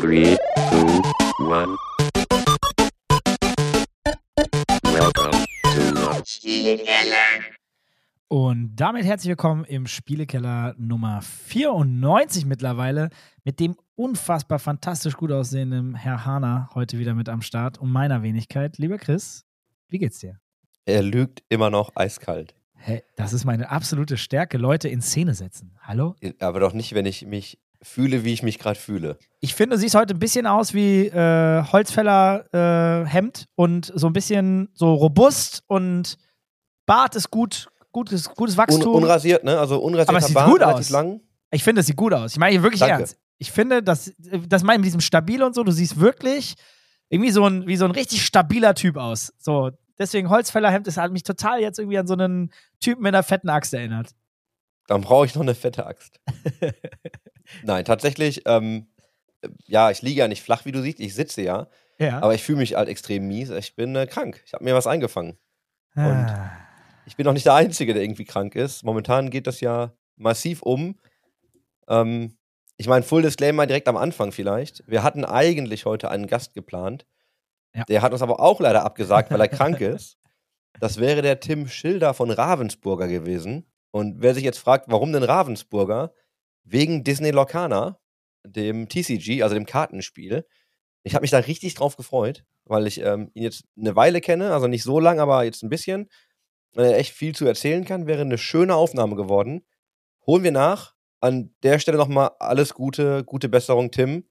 Three, two, one. Welcome to the Und damit herzlich willkommen im Spielekeller Nummer 94 mittlerweile mit dem unfassbar fantastisch gut aussehenden Herr Hahner heute wieder mit am Start und meiner Wenigkeit. Lieber Chris, wie geht's dir? Er lügt immer noch eiskalt. Hä, das ist meine absolute Stärke, Leute in Szene setzen. Hallo? Aber doch nicht, wenn ich mich fühle, wie ich mich gerade fühle. Ich finde, du siehst heute ein bisschen aus wie äh, Holzfäller äh, Hemd und so ein bisschen so robust und Bart ist gut, gutes, gutes Un Wachstum. unrasiert, ne? Also unrasierter Aber es sieht Bart, gut aus. lang. Ich finde, es sieht gut aus. Ich meine wirklich Danke. ernst. Ich finde, dass das meine ich mit diesem stabil und so, du siehst wirklich irgendwie so ein, wie so ein richtig stabiler Typ aus. So, deswegen Holzfällerhemd, das hat mich total jetzt irgendwie an so einen Typen mit einer fetten Axt erinnert. Dann brauche ich noch eine fette Axt. Nein, tatsächlich, ähm, ja, ich liege ja nicht flach, wie du siehst. Ich sitze ja, Ja. aber ich fühle mich halt extrem mies. Ich bin äh, krank. Ich habe mir was eingefangen. Ah. Ich bin auch nicht der Einzige, der irgendwie krank ist. Momentan geht das ja massiv um. Ähm, ich meine, Full Disclaimer direkt am Anfang vielleicht. Wir hatten eigentlich heute einen Gast geplant. Ja. Der hat uns aber auch leider abgesagt, weil er krank ist. Das wäre der Tim Schilder von Ravensburger gewesen. Und wer sich jetzt fragt, warum denn Ravensburger? Wegen Disney Lorcana, dem TCG, also dem Kartenspiel. Ich habe mich da richtig drauf gefreut, weil ich ähm, ihn jetzt eine Weile kenne, also nicht so lang, aber jetzt ein bisschen. Weil er echt viel zu erzählen kann, wäre eine schöne Aufnahme geworden. Holen wir nach. An der Stelle nochmal alles Gute, gute Besserung, Tim.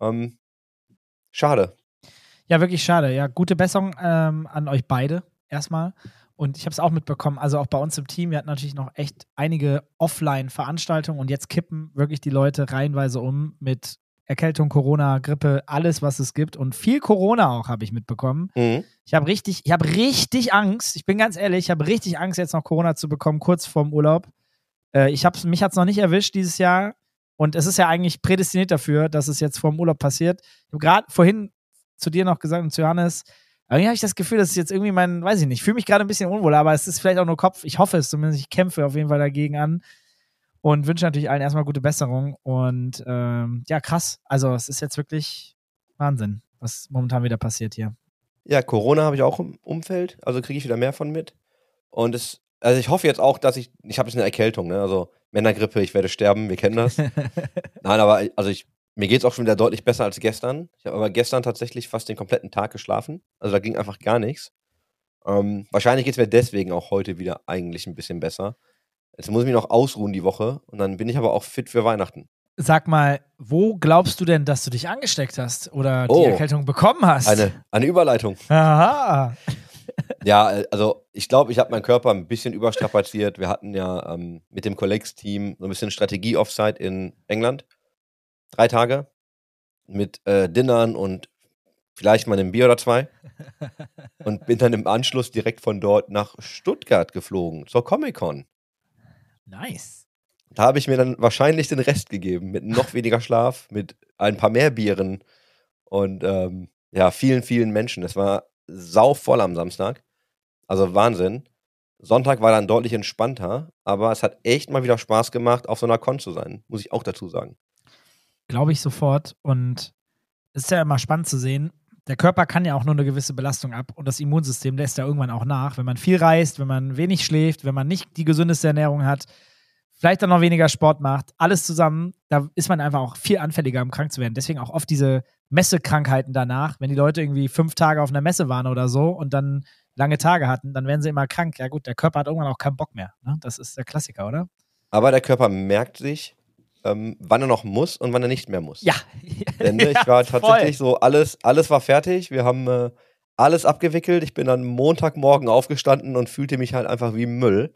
Ähm, schade. Ja, wirklich schade. Ja, gute Besserung ähm, an euch beide erstmal. Und ich habe es auch mitbekommen, also auch bei uns im Team, wir hatten natürlich noch echt einige Offline-Veranstaltungen und jetzt kippen wirklich die Leute reihenweise um mit Erkältung, Corona, Grippe, alles, was es gibt. Und viel Corona auch, habe ich mitbekommen. Mhm. Ich habe richtig, ich habe richtig Angst. Ich bin ganz ehrlich, ich habe richtig Angst, jetzt noch Corona zu bekommen, kurz vorm Urlaub. Äh, ich hab's, mich hat es noch nicht erwischt dieses Jahr. Und es ist ja eigentlich prädestiniert dafür, dass es jetzt vorm Urlaub passiert. Ich habe gerade vorhin zu dir noch gesagt und zu Johannes, irgendwie habe ich das Gefühl, das ist jetzt irgendwie mein, weiß ich nicht, ich fühle mich gerade ein bisschen unwohl, aber es ist vielleicht auch nur Kopf. Ich hoffe es zumindest. Ich kämpfe auf jeden Fall dagegen an und wünsche natürlich allen erstmal gute Besserung. Und ähm, ja, krass. Also es ist jetzt wirklich Wahnsinn, was momentan wieder passiert hier. Ja, Corona habe ich auch im Umfeld, also kriege ich wieder mehr von mit. Und es, also ich hoffe jetzt auch, dass ich, ich habe jetzt eine Erkältung, ne? Also Männergrippe, ich werde sterben, wir kennen das. Nein, aber also ich, mir geht es auch schon wieder deutlich besser als gestern. Ich habe aber gestern tatsächlich fast den kompletten Tag geschlafen. Also da ging einfach gar nichts. Ähm, wahrscheinlich geht es mir deswegen auch heute wieder eigentlich ein bisschen besser. Jetzt muss ich mich noch ausruhen die Woche und dann bin ich aber auch fit für Weihnachten. Sag mal, wo glaubst du denn, dass du dich angesteckt hast oder Oh. die Erkältung bekommen hast? Eine, eine Überleitung. Aha. Ja, äh, also ich glaube, ich habe meinen Körper ein bisschen überstrapaziert. Wir hatten ja ähm, mit dem Collegs-Team so ein bisschen Strategie-Offside in England. Drei Tage mit äh, Dinnern und vielleicht mal einem Bier oder zwei. Und bin dann im Anschluss direkt von dort nach Stuttgart geflogen, zur Comic-Con. Nice. Da habe ich mir dann wahrscheinlich den Rest gegeben, mit noch weniger Schlaf, mit ein paar mehr Bieren und ähm, ja, vielen, vielen Menschen. Es war sauvoll am Samstag. Also Wahnsinn. Sonntag war dann deutlich entspannter, aber es hat echt mal wieder Spaß gemacht, auf so einer Con zu sein, muss ich auch dazu sagen. Glaube ich sofort. Und es ist ja immer spannend zu sehen. Der Körper kann ja auch nur eine gewisse Belastung ab und das Immunsystem lässt ja irgendwann auch nach. Wenn man viel reist, wenn man wenig schläft, wenn man nicht die gesündeste Ernährung hat, vielleicht dann noch weniger Sport macht, alles zusammen, da ist man einfach auch viel anfälliger, um krank zu werden. Deswegen auch oft diese Messekrankheiten danach, wenn die Leute irgendwie fünf Tage auf einer Messe waren oder so und dann lange Tage hatten, dann werden sie immer krank. Ja gut, der Körper hat irgendwann auch keinen Bock mehr. Ne? Das ist der Klassiker, oder? Aber der Körper merkt sich, ähm, wann er noch muss und wann er nicht mehr muss. Ja. Denn ich Ja, war voll. tatsächlich so, alles, alles war fertig. Wir haben äh, alles abgewickelt. Ich bin dann Montagmorgen aufgestanden und fühlte mich halt einfach wie Müll.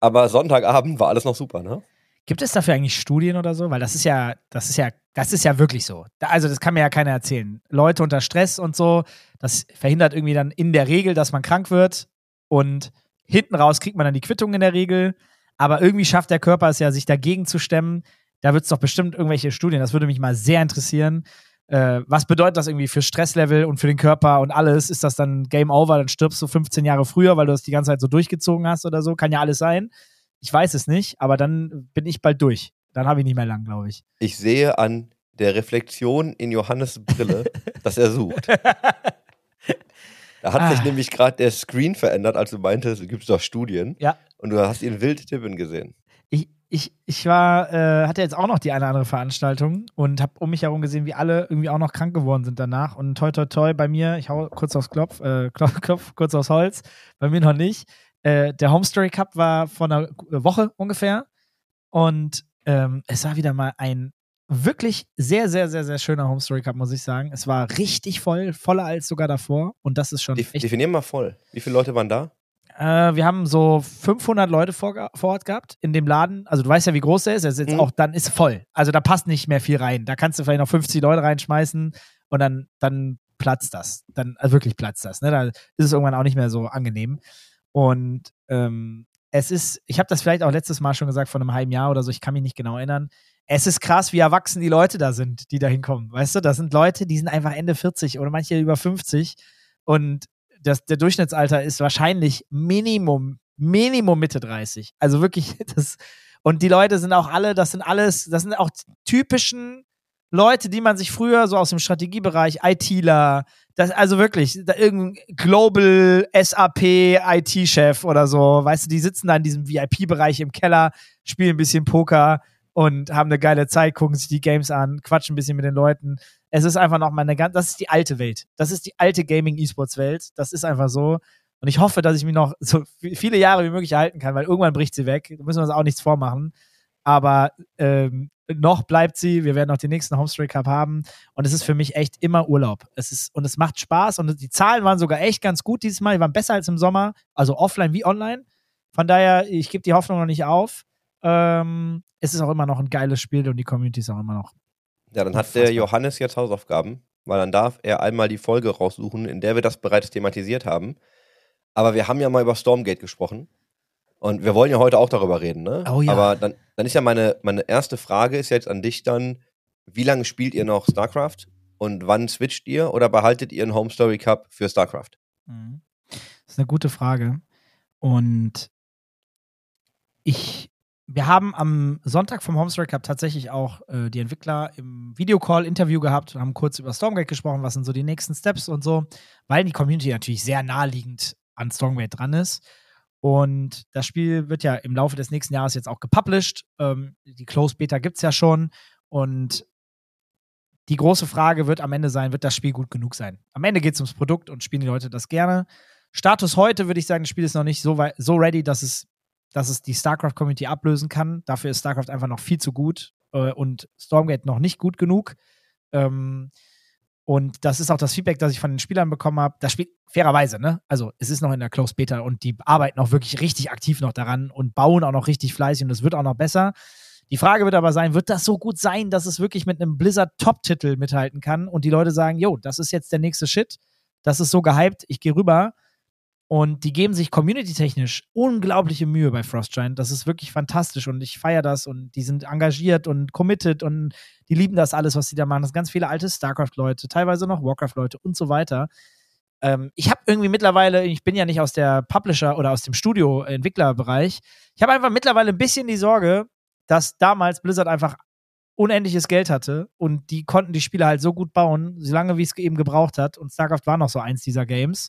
Aber Sonntagabend war alles noch super, ne? Gibt es dafür eigentlich Studien oder so? Weil das ist ja, das ist ja, das ist ja wirklich so. Da, also das kann mir ja keiner erzählen. Leute unter Stress und so, das verhindert irgendwie dann in der Regel, dass man krank wird und hinten raus kriegt man dann die Quittung in der Regel. Aber irgendwie schafft der Körper es ja, sich dagegen zu stemmen. Da wird es doch bestimmt irgendwelche Studien. Das würde mich mal sehr interessieren. Äh, was bedeutet das irgendwie für Stresslevel und für den Körper und alles? Ist das dann Game Over? Dann stirbst du 15 Jahre früher, weil du das die ganze Zeit so durchgezogen hast oder so? Kann ja alles sein. Ich weiß es nicht, aber dann bin ich bald durch. Dann habe ich nicht mehr lang, glaube ich. Ich sehe an der Reflexion in Johannes Brille, das er sucht. Da hat sich Ah. nämlich gerade der Screen verändert, als du meintest, es gibt doch Studien. Ja. Und du hast ihn wild tippen gesehen. Ich, ich, war, äh, hatte jetzt auch noch die eine oder andere Veranstaltung und habe um mich herum gesehen, wie alle irgendwie auch noch krank geworden sind danach. Und toi, toi, toi, bei mir, ich hau kurz aufs Klopf, äh, Klopf, Klopf kurz aufs Holz, bei mir noch nicht. Äh, der Home Story Cup war vor einer Woche ungefähr. Und ähm, es war wieder mal ein wirklich sehr, sehr, sehr, sehr schöner Home Story Cup, muss ich sagen. Es war richtig voll, voller als sogar davor. Und das ist schon Def definier mal voll. Wie viele Leute waren da? Äh, wir haben so 500 Leute vor, vor Ort gehabt in dem Laden. Also du weißt ja, wie groß der ist. Er ist jetzt Mhm. auch, dann ist voll. Also da passt nicht mehr viel rein. Da kannst du vielleicht noch 50 Leute reinschmeißen und dann, dann platzt das. Dann also wirklich platzt das. Ne? Da ist es irgendwann auch nicht mehr so angenehm. Und ähm, es ist, ich habe das vielleicht auch letztes Mal schon gesagt, vor einem halben Jahr oder so, ich kann mich nicht genau erinnern. Es ist krass, wie erwachsen die Leute da sind, die da hinkommen. Weißt du, das sind Leute, die sind einfach Ende 40 oder manche über 50 und das, der Durchschnittsalter ist wahrscheinlich Minimum, Minimum Mitte 30. Also wirklich, das, und die Leute sind auch alle, das sind alles, das sind auch typischen Leute, die man sich früher so aus dem Strategiebereich, ITler, das, also wirklich, da irgendein Global SAP IT-Chef oder so, weißt du, die sitzen da in diesem VIP-Bereich im Keller, spielen ein bisschen Poker und haben eine geile Zeit, gucken sich die Games an, quatschen ein bisschen mit den Leuten. Es ist einfach noch mal eine ganz, das ist die alte Welt. Das ist die alte Gaming-E-Sports-Welt. Das ist einfach so. Und ich hoffe, dass ich mich noch so viele Jahre wie möglich erhalten kann, weil irgendwann bricht sie weg. Da müssen wir uns auch nichts vormachen. Aber ähm, noch bleibt sie. Wir werden noch den nächsten Homestory Cup haben. Und es ist für mich echt immer Urlaub. Es ist, und es macht Spaß. Und die Zahlen waren sogar echt ganz gut dieses Mal. Die waren besser als im Sommer. Also offline wie online. Von daher, ich gebe die Hoffnung noch nicht auf. Ähm, es ist auch immer noch ein geiles Spiel und die Community ist auch immer noch. Ja, dann hat der. Johannes jetzt Hausaufgaben, weil dann darf er einmal die Folge raussuchen, in der wir das bereits thematisiert haben. Aber wir haben ja mal über Stormgate gesprochen. Und wir wollen ja heute auch darüber reden, ne? Oh ja. Aber dann, dann ist ja meine, meine erste Frage ist jetzt an dich dann, wie lange spielt ihr noch StarCraft? Und wann switcht ihr oder behaltet ihr einen Home Story Cup für StarCraft? Mhm. Das ist eine gute Frage. Und ich, wir haben am Sonntag vom Homestory Cup tatsächlich auch äh, die Entwickler im Videocall-Interview gehabt, haben kurz über Stormgate gesprochen, was sind so die nächsten Steps und so, weil die Community natürlich sehr naheliegend an Stormgate dran ist. Und das Spiel wird ja im Laufe des nächsten Jahres jetzt auch gepublished. Ähm, die Closed Beta gibt es ja schon. Und die große Frage wird am Ende sein, wird das Spiel gut genug sein? Am Ende geht es ums Produkt und spielen die Leute das gerne. Status heute würde ich sagen, das Spiel ist noch nicht so, so ready, dass es, dass es die StarCraft-Community ablösen kann. Dafür ist StarCraft einfach noch viel zu gut äh, und Stormgate noch nicht gut genug. Ähm, und das ist auch das Feedback, das ich von den Spielern bekommen habe. Das Spiel, fairerweise, ne? Also, es ist noch in der Closed Beta und die arbeiten auch wirklich richtig aktiv noch daran und bauen auch noch richtig fleißig und es wird auch noch besser. Die Frage wird aber sein, wird das so gut sein, dass es wirklich mit einem Blizzard-Top-Titel mithalten kann und die Leute sagen, jo, das ist jetzt der nächste Shit, das ist so gehypt, ich gehe rüber. Und die geben sich community-technisch unglaubliche Mühe bei Frostgiant. Das ist wirklich fantastisch und ich feiere das und die sind engagiert und committed und die lieben das alles, was sie da machen. Das sind ganz viele alte StarCraft-Leute, teilweise noch Warcraft-Leute und so weiter. Ähm, ich habe irgendwie mittlerweile, ich bin ja nicht aus der Publisher oder aus dem Studio-Entwicklerbereich, ich habe einfach mittlerweile ein bisschen die Sorge, dass damals Blizzard einfach unendliches Geld hatte und die konnten die Spiele halt so gut bauen, so lange wie es eben gebraucht hat. Und StarCraft war noch so eins dieser Games.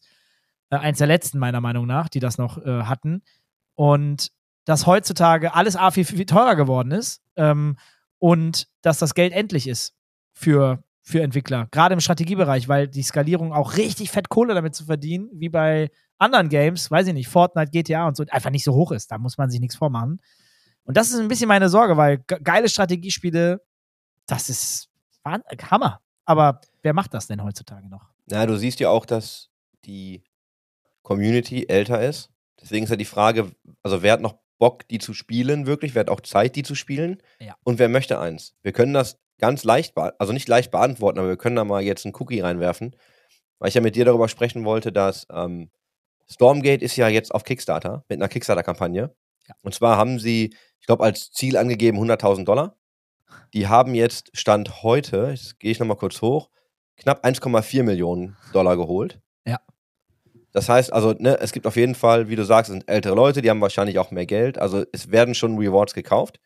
Äh, eins der letzten, meiner Meinung nach, die das noch äh, hatten. Und dass heutzutage alles A viel, viel teurer geworden ist ähm, und dass das Geld endlich ist für, für Entwickler. Gerade im Strategiebereich, weil die Skalierung auch richtig fett Kohle damit zu verdienen, wie bei anderen Games, weiß ich nicht, Fortnite, GTA und so, einfach nicht so hoch ist. Da muss man sich nichts vormachen. Und das ist ein bisschen meine Sorge, weil ge geile Strategiespiele, das ist Hammer. Aber wer macht das denn heutzutage noch? Na, du siehst ja auch, dass die Community älter ist. Deswegen ist ja die Frage, also wer hat noch Bock, die zu spielen, wirklich? Wer hat auch Zeit, die zu spielen? Ja. Und wer möchte eins? Wir können das ganz leicht, also nicht leicht beantworten, aber wir können da mal jetzt einen Cookie reinwerfen, weil ich ja mit dir darüber sprechen wollte, dass ähm, Stormgate ist ja jetzt auf Kickstarter, mit einer Kickstarter-Kampagne. Ja. Und zwar haben sie, ich glaube, als Ziel angegeben 100.000 Dollar. Die haben jetzt Stand heute, jetzt gehe ich nochmal kurz hoch, knapp 1,4 Millionen Dollar geholt. Ja. Das heißt also, ne, es gibt auf jeden Fall, wie du sagst, es sind ältere Leute, die haben wahrscheinlich auch mehr Geld. Also es werden schon Rewards gekauft.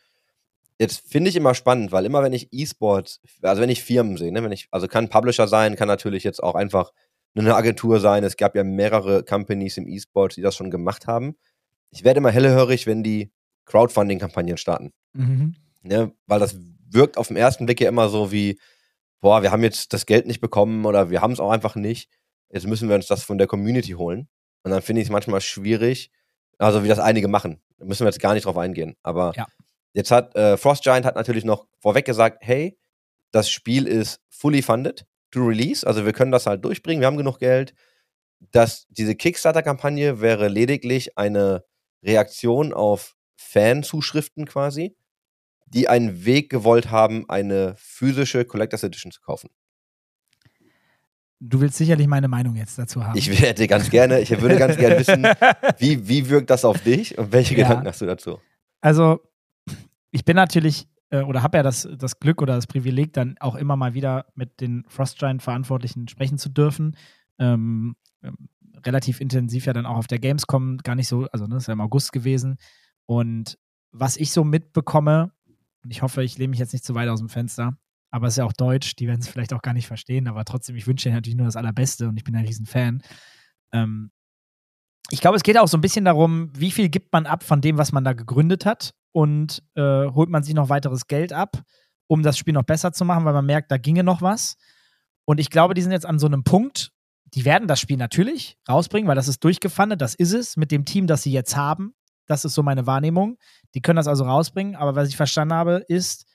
jetzt finde ich immer spannend, weil immer wenn ich E-Sports, also wenn ich Firmen sehe, ne, wenn ich, also kann Publisher sein, kann natürlich jetzt auch einfach eine Agentur sein. Es gab ja mehrere Companies im E-Sport, die das schon gemacht haben. Ich werde immer hellhörig, wenn die Crowdfunding-Kampagnen starten. Mhm. Ne, weil das wirkt auf den ersten Blick ja immer so wie, boah, wir haben jetzt das Geld nicht bekommen oder wir haben es auch einfach nicht. Jetzt müssen wir uns das von der Community holen. Und dann finde ich es manchmal schwierig, also wie das einige machen. Da müssen wir jetzt gar nicht drauf eingehen. Aber Ja. jetzt hat äh, Frost Giant hat natürlich noch vorweg gesagt, hey, das Spiel ist fully funded to release, also wir können das halt durchbringen, wir haben genug Geld. Das, diese Kickstarter-Kampagne wäre lediglich eine Reaktion auf Fanzuschriften quasi, die einen Weg gewollt haben, eine physische Collectors Edition zu kaufen. Du willst sicherlich meine Meinung jetzt dazu haben. Ich hätte ganz gerne, ich würde ganz gerne wissen, wie, wie wirkt das auf dich und welche Ja. Gedanken hast du dazu? Also, ich bin natürlich äh, oder habe ja das, das Glück oder das Privileg, dann auch immer mal wieder mit den Frost Giant Verantwortlichen sprechen zu dürfen. Ähm, ähm, relativ intensiv ja dann auch auf der Gamescom, gar nicht so, also ne, ist ja im August gewesen. Und was ich so mitbekomme, und ich hoffe, ich lehne mich jetzt nicht zu weit aus dem Fenster, aber es ist ja auch Deutsch, die werden es vielleicht auch gar nicht verstehen, aber trotzdem, ich wünsche ihnen natürlich nur das Allerbeste und ich bin ein Riesenfan. Ähm, ich glaube, es geht auch so ein bisschen darum, wie viel gibt man ab von dem, was man da gegründet hat und äh, holt man sich noch weiteres Geld ab, um das Spiel noch besser zu machen, weil man merkt, da ginge noch was. Und ich glaube, die sind jetzt an so einem Punkt, die werden das Spiel natürlich rausbringen, weil das ist durchgefandet, das ist es, mit dem Team, das sie jetzt haben. Das ist so meine Wahrnehmung. Die können das also rausbringen, aber was ich verstanden habe, ist,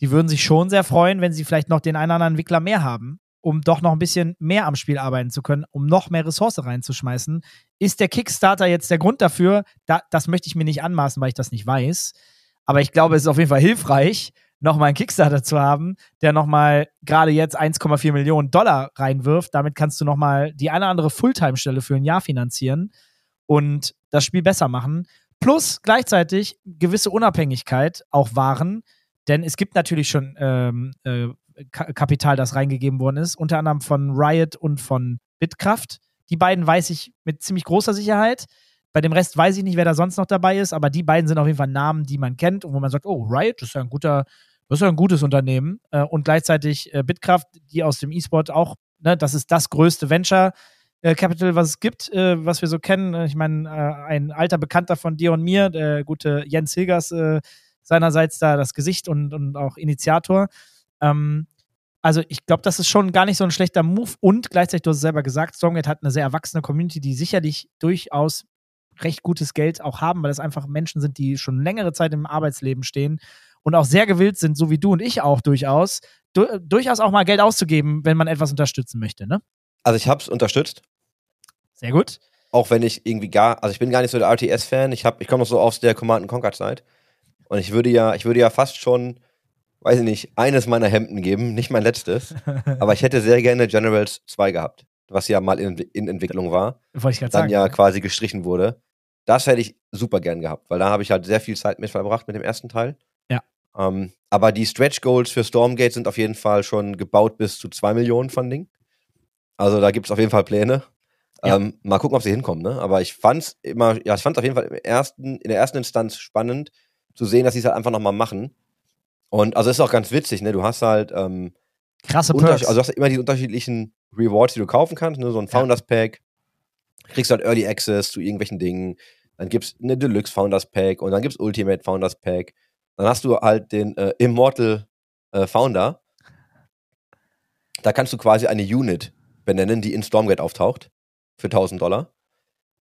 die würden sich schon sehr freuen, wenn sie vielleicht noch den einen oder anderen Entwickler mehr haben, um doch noch ein bisschen mehr am Spiel arbeiten zu können, um noch mehr Ressource reinzuschmeißen. Ist der Kickstarter jetzt der Grund dafür? Da, das möchte ich mir nicht anmaßen, weil ich das nicht weiß. Aber ich glaube, es ist auf jeden Fall hilfreich, nochmal einen Kickstarter zu haben, der nochmal gerade jetzt 1,4 Millionen Dollar reinwirft. Damit kannst du nochmal die eine oder andere Fulltime-Stelle für ein Jahr finanzieren und das Spiel besser machen. Plus gleichzeitig gewisse Unabhängigkeit auch wahren, denn es gibt natürlich schon ähm, äh, Ka Kapital, das reingegeben worden ist, unter anderem von Riot und von Bitkraft. Die beiden weiß ich mit ziemlich großer Sicherheit. Bei dem Rest weiß ich nicht, wer da sonst noch dabei ist, aber die beiden sind auf jeden Fall Namen, die man kennt und wo man sagt, oh, Riot, ist ja ein guter, das ist ja ein gutes Unternehmen. Äh, und gleichzeitig äh, Bitkraft, die aus dem E-Sport auch, ne, das ist das größte Venture äh, Capital, was es gibt, was wir so kennen. Ich meine, ein alter Bekannter von dir und mir, der gute Jens Hilgers, seinerseits da das Gesicht und, und auch Initiator. Ähm, also ich glaube, das ist schon gar nicht so ein schlechter Move und gleichzeitig, du hast es selber gesagt, Stormgate hat eine sehr erwachsene Community, die sicherlich durchaus recht gutes Geld auch haben, weil es einfach Menschen sind, die schon längere Zeit im Arbeitsleben stehen und auch sehr gewillt sind, so wie du und ich auch durchaus, du, durchaus auch mal Geld auszugeben, wenn man etwas unterstützen möchte, ne? Also ich habe es unterstützt, Sehr gut. auch wenn ich irgendwie gar, also ich bin gar nicht so der RTS-Fan. Ich ich komme noch so aus der Command Conquer Zeit und ich würde ja, ich würde ja fast schon, weiß ich nicht, eines meiner Hemden geben, nicht mein letztes, aber ich hätte sehr gerne Generals 2 gehabt, was ja mal in, in Entwicklung war, Wollte ich gerade dann sagen. ja quasi gestrichen wurde. Das hätte ich super gern gehabt, weil da habe ich halt sehr viel Zeit mit verbracht mit dem ersten Teil. Ja. Ähm, aber die Stretch Goals für Stormgate sind auf jeden Fall schon gebaut bis zu 2 Millionen Funding. Also da gibt es auf jeden Fall Pläne. Ja. Ähm, mal gucken, ob sie hinkommen, ne? Aber ich fand's immer, ja, ich fand's auf jeden Fall im ersten, in der ersten Instanz spannend zu sehen, dass sie es halt einfach nochmal machen. Und also ist auch ganz witzig, ne? Du hast halt ähm, Krasse Perks. also du hast immer die unterschiedlichen Rewards, die du kaufen kannst, ne? So ein. Founders Pack, kriegst halt Early Access zu irgendwelchen Dingen, dann gibt's eine Deluxe Founders Pack und dann gibt's Ultimate Founders Pack. Dann hast du halt den äh, Immortal äh, Founder. Da kannst du quasi eine Unit benennen, die in Stormgate auftaucht für 1000 Dollar.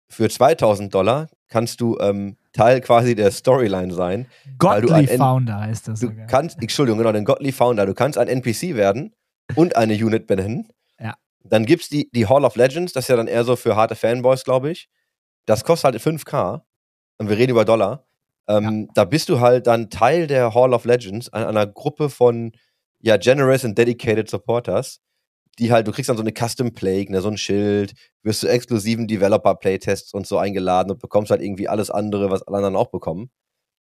Für 2000 Dollar kannst du ähm, Teil quasi der Storyline sein. N- Founder heißt das Du sogar. kannst, Entschuldigung, genau, den Godly Founder, du kannst ein NPC werden und eine Unit benennen. Ja. Dann gibt's die, die Hall of Legends, das ist ja dann eher so für harte Fanboys, glaube ich. Das kostet halt 5k und wir reden über Dollar. Ähm, Da bist du halt dann Teil der Hall of Legends, an einer Gruppe von ja, generous and dedicated Supporters, die halt, du kriegst dann so eine Custom Plague, ne, so ein Schild, wirst zu exklusiven Developer-Playtests und so eingeladen und bekommst halt irgendwie alles andere, was alle anderen auch bekommen.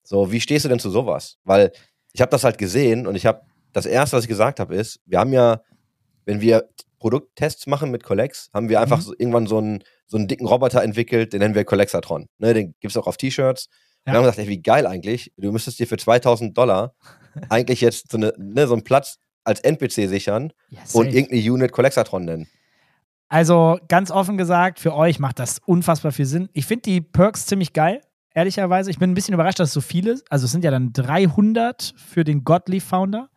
So, wie stehst du denn zu sowas? Weil ich habe das halt gesehen und ich habe das erste, was ich gesagt habe, ist, wir haben ja, wenn wir Produkttests machen mit Collex, haben wir einfach Mhm. so, irgendwann so einen, so einen dicken Roboter entwickelt, den nennen wir Collexatron. Ne, den gibt's auch auf T-Shirts. wir haben gesagt, ey, wie geil eigentlich. Du müsstest dir für 2000 Dollar eigentlich jetzt so, eine, ne, so einen Platz als NPC sichern Ja, und irgendeine Unit Collectatron nennen. Also ganz offen gesagt, für euch macht das unfassbar viel Sinn. Ich finde die Perks ziemlich geil, ehrlicherweise. Ich bin ein bisschen überrascht, dass es so viele, also es sind ja dann 300 für den Godly Founder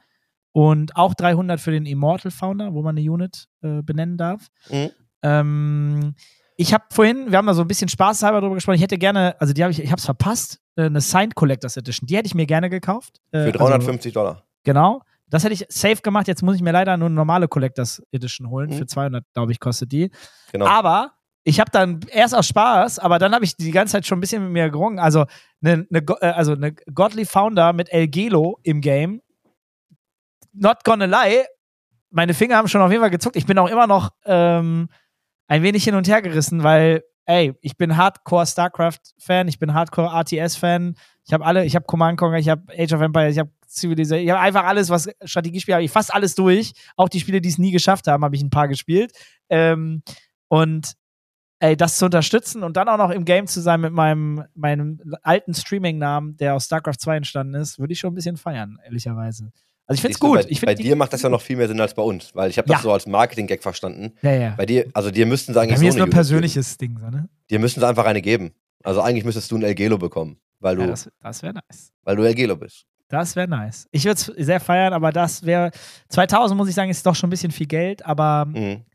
und auch 300 für den Immortal Founder, wo man eine Unit äh, benennen darf. Mhm. Ähm, ich habe vorhin, wir haben da so ein bisschen spaßhalber drüber gesprochen, ich hätte gerne, also die habe ich, ich habe es verpasst, äh, eine Signed Collectors Edition. Die hätte ich mir gerne gekauft. Äh, Für 350 Dollar. Genau. Das hätte ich safe gemacht. Jetzt muss ich mir leider nur eine normale Collectors Edition holen. Mhm. Für 200, glaube ich, kostet die. Genau. Aber ich habe dann erst aus Spaß, aber dann habe ich die ganze Zeit schon ein bisschen mit mir gerungen. Also eine, eine, äh, also eine Godly Founder mit El Gelo im Game. Not gonna lie, meine Finger haben schon auf jeden Fall gezuckt. Ich bin auch immer noch ähm, ein wenig hin und her gerissen, weil, ey, ich bin Hardcore StarCraft-Fan, ich bin Hardcore RTS-Fan. Ich habe alle, ich habe Command Conquer, ich habe Age of Empires, ich habe Civilization, ich habe einfach alles, was Strategiespiele habe ich fast alles durch. Auch die Spiele, die es nie geschafft haben, habe ich ein paar gespielt. Ähm, und ey, das zu unterstützen und dann auch noch im Game zu sein mit meinem, meinem alten Streaming-Namen, der aus StarCraft 2 entstanden ist, würde ich schon ein bisschen feiern, ehrlicherweise. Also ich finde es gut. Bei, bei find die- dir macht das ja noch viel mehr Sinn als bei uns, weil ich habe das Ja. so als Marketing-Gag verstanden. Ja, ja. Bei dir, also dir müssten sie eigentlich Bei mir ist so nur eine ein Unit geben. persönliches Ding, so, ne? Dir müssten sie einfach eine geben. Also eigentlich müsstest du ein El Gelo bekommen, weil du, Ja, das das wäre nice. weil du El Gelo bist. Das wäre nice. Ich würde es sehr feiern, aber das wäre 2000 muss ich sagen, ist doch schon ein bisschen viel Geld, aber Mhm.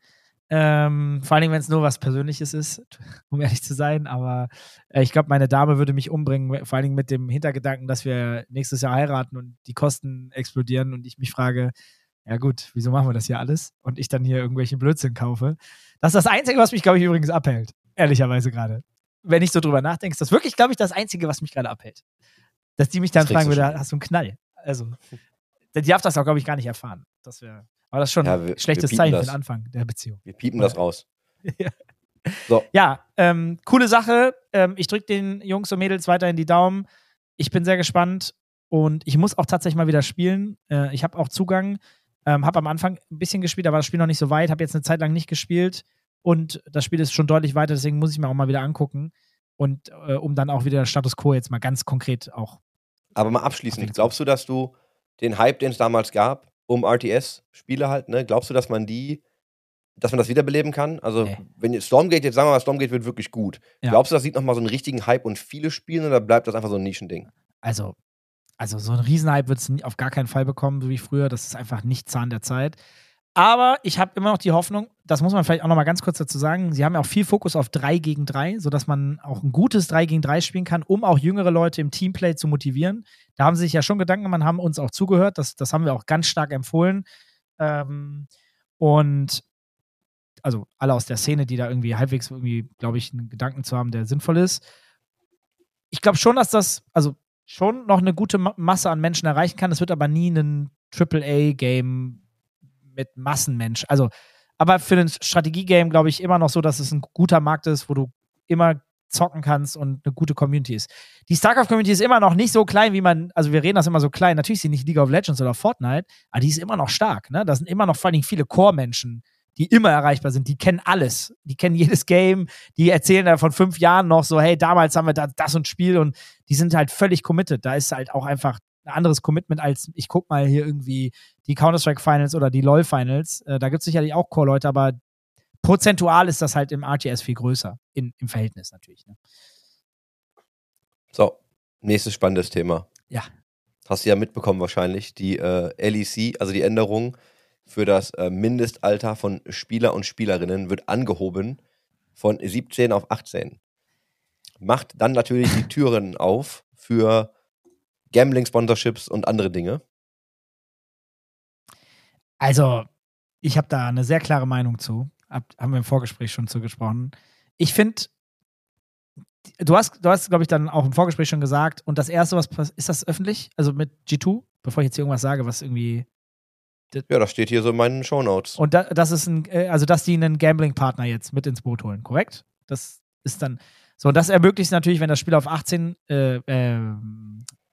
ähm, vor allem, wenn es nur was Persönliches ist, um ehrlich zu sein. Aber äh, ich glaube, meine Dame würde mich umbringen, vor allem mit dem Hintergedanken, dass wir nächstes Jahr heiraten und die Kosten explodieren und ich mich frage, ja gut, wieso machen wir das hier alles? Und ich dann hier irgendwelchen Blödsinn kaufe. Das ist das Einzige, was mich, glaube ich, übrigens abhält. Ehrlicherweise gerade. Wenn ich so drüber nachdenke, ist das wirklich, glaube ich, das Einzige, was mich gerade abhält. Dass die mich dann Das fragen würde, hast du einen Knall? Also, die darf das auch, glaube ich, gar nicht erfahren. Das wäre, aber das ist schon Ja, ein wir- schlechtes wir piepen Zeichen für das. den Anfang der Beziehung. Wir piepen das raus. Ja, ähm, coole Sache. Ähm, ich drücke den Jungs und Mädels weiterhin die Daumen. Ich bin sehr gespannt und ich muss auch tatsächlich mal wieder spielen. Äh, ich habe auch Zugang, ähm, habe am Anfang ein bisschen gespielt, aber das Spiel noch nicht so weit. Habe jetzt eine Zeit lang nicht gespielt und das Spiel ist schon deutlich weiter, deswegen muss ich mir auch mal wieder angucken. Und äh, um dann auch wieder Status Quo jetzt mal ganz konkret auch. Aber mal abschließend, glaubst du, dass du den Hype, den es damals gab, um RTS-Spiele halt, ne, glaubst du, dass man die, dass man das wiederbeleben kann? Also, Nee. wenn jetzt Stormgate, jetzt sagen wir mal, Stormgate wird wirklich gut. Ja. Glaubst du, das sieht nochmal so einen richtigen Hype und viele spielen oder bleibt das einfach so ein Nischending? Also, also so ein Riesenhype wird es auf gar keinen Fall bekommen, so wie früher. Das ist einfach nicht Zahn der Zeit. Aber ich habe immer noch die Hoffnung, das muss man vielleicht auch noch mal ganz kurz dazu sagen, sie haben ja auch viel Fokus auf 3 gegen 3, sodass man auch ein gutes 3 gegen 3 spielen kann, um auch jüngere Leute im Teamplay zu motivieren. Da haben sie sich ja schon Gedanken gemacht, haben uns auch zugehört. Das, das haben wir auch ganz stark empfohlen. Ähm, und also alle aus der Szene, die da irgendwie halbwegs irgendwie, glaube ich, einen Gedanken zu haben, der sinnvoll ist. Ich glaube schon, dass das, also schon noch eine gute Ma Masse an Menschen erreichen kann. Es wird aber nie ein AAA-Game mit Massenmensch. Also, aber für ein Strategie-Game glaube ich immer noch so, dass es ein guter Markt ist, wo du immer zocken kannst und eine gute Community ist. Die StarCraft-Community ist immer noch nicht so klein, wie man, also wir reden das immer so klein. Natürlich sie nicht League of Legends oder Fortnite, aber die ist immer noch stark. Ne? Da sind immer noch vor allen Dingen viele Core-Menschen, die immer erreichbar sind. Die kennen alles. Die kennen jedes Game. Die erzählen da von fünf Jahren noch so, hey, damals haben wir da, das und Spiel und die sind halt völlig committed. Da ist halt auch einfach ein anderes Commitment als ich guck mal hier irgendwie die Counter-Strike Finals oder die LoL Finals. Äh, da gibt es sicherlich auch Core-Leute, aber prozentual ist das halt im RTS viel größer. In, Im Verhältnis natürlich. Ne? So, nächstes spannendes Thema. Ja. Hast du ja mitbekommen wahrscheinlich, die äh, LEC, also die Änderung für das äh, Mindestalter von Spieler und Spielerinnen wird angehoben von 17 auf 18. Macht dann natürlich die Türen auf für Gambling-Sponsorships und andere Dinge. Also, ich habe da eine sehr klare Meinung zu. Hab, haben wir im Vorgespräch schon zugesprochen. Ich finde, du hast, du hast, glaube ich, dann auch im Vorgespräch schon gesagt, und das erste, was ist das öffentlich? Also mit G2, bevor ich jetzt hier irgendwas sage, was irgendwie. Ja, das steht hier so in meinen Shownotes. Und da, das ist ein, äh, also dass die einen Gambling-Partner jetzt mit ins Boot holen, korrekt? Das ist dann. So, und das ermöglicht natürlich, wenn das Spiel auf 18, äh, ähm,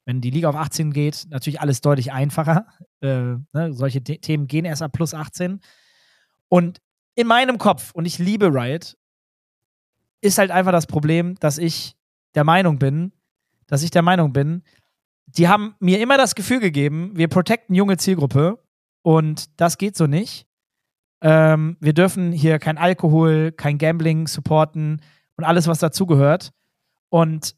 wenn die Liga auf 18 geht, natürlich alles deutlich einfacher. Äh, ne? Solche The Themen gehen erst ab plus 18. Und in meinem Kopf, und ich liebe Riot, ist halt einfach das Problem, dass ich der Meinung bin, dass ich der Meinung bin, die haben mir immer das Gefühl gegeben, wir protecten junge Zielgruppe und das geht so nicht. Ähm, wir dürfen hier kein Alkohol, kein Gambling supporten und alles, was dazugehört. Und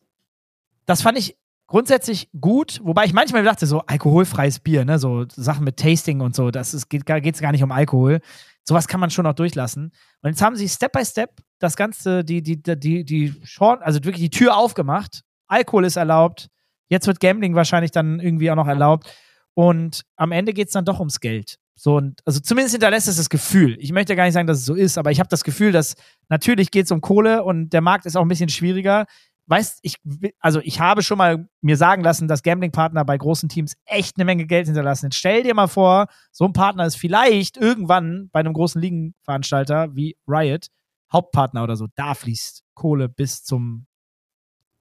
das fand ich grundsätzlich gut, wobei ich manchmal dachte, so alkoholfreies Bier, ne, so Sachen mit Tasting und so, das ist, geht es gar nicht um Alkohol. Sowas kann man schon noch durchlassen. Und jetzt haben sie Step by Step das Ganze, die, die, die, die, Short, also wirklich die Tür aufgemacht. Alkohol ist erlaubt. Jetzt wird Gambling wahrscheinlich dann irgendwie auch noch erlaubt. Und am Ende geht es dann doch ums Geld. So, und, also zumindest hinterlässt es das Gefühl. Ich möchte gar nicht sagen, dass es so ist, aber ich habe das Gefühl, dass natürlich geht es um Kohle und der Markt ist auch ein bisschen schwieriger weißt, ich, also ich habe schon mal mir sagen lassen, dass Gambling-Partner bei großen Teams echt eine Menge Geld hinterlassen. Jetzt stell dir mal vor, so ein Partner ist vielleicht irgendwann bei einem großen Ligenveranstalter wie Riot Hauptpartner oder so. Da fließt Kohle bis zum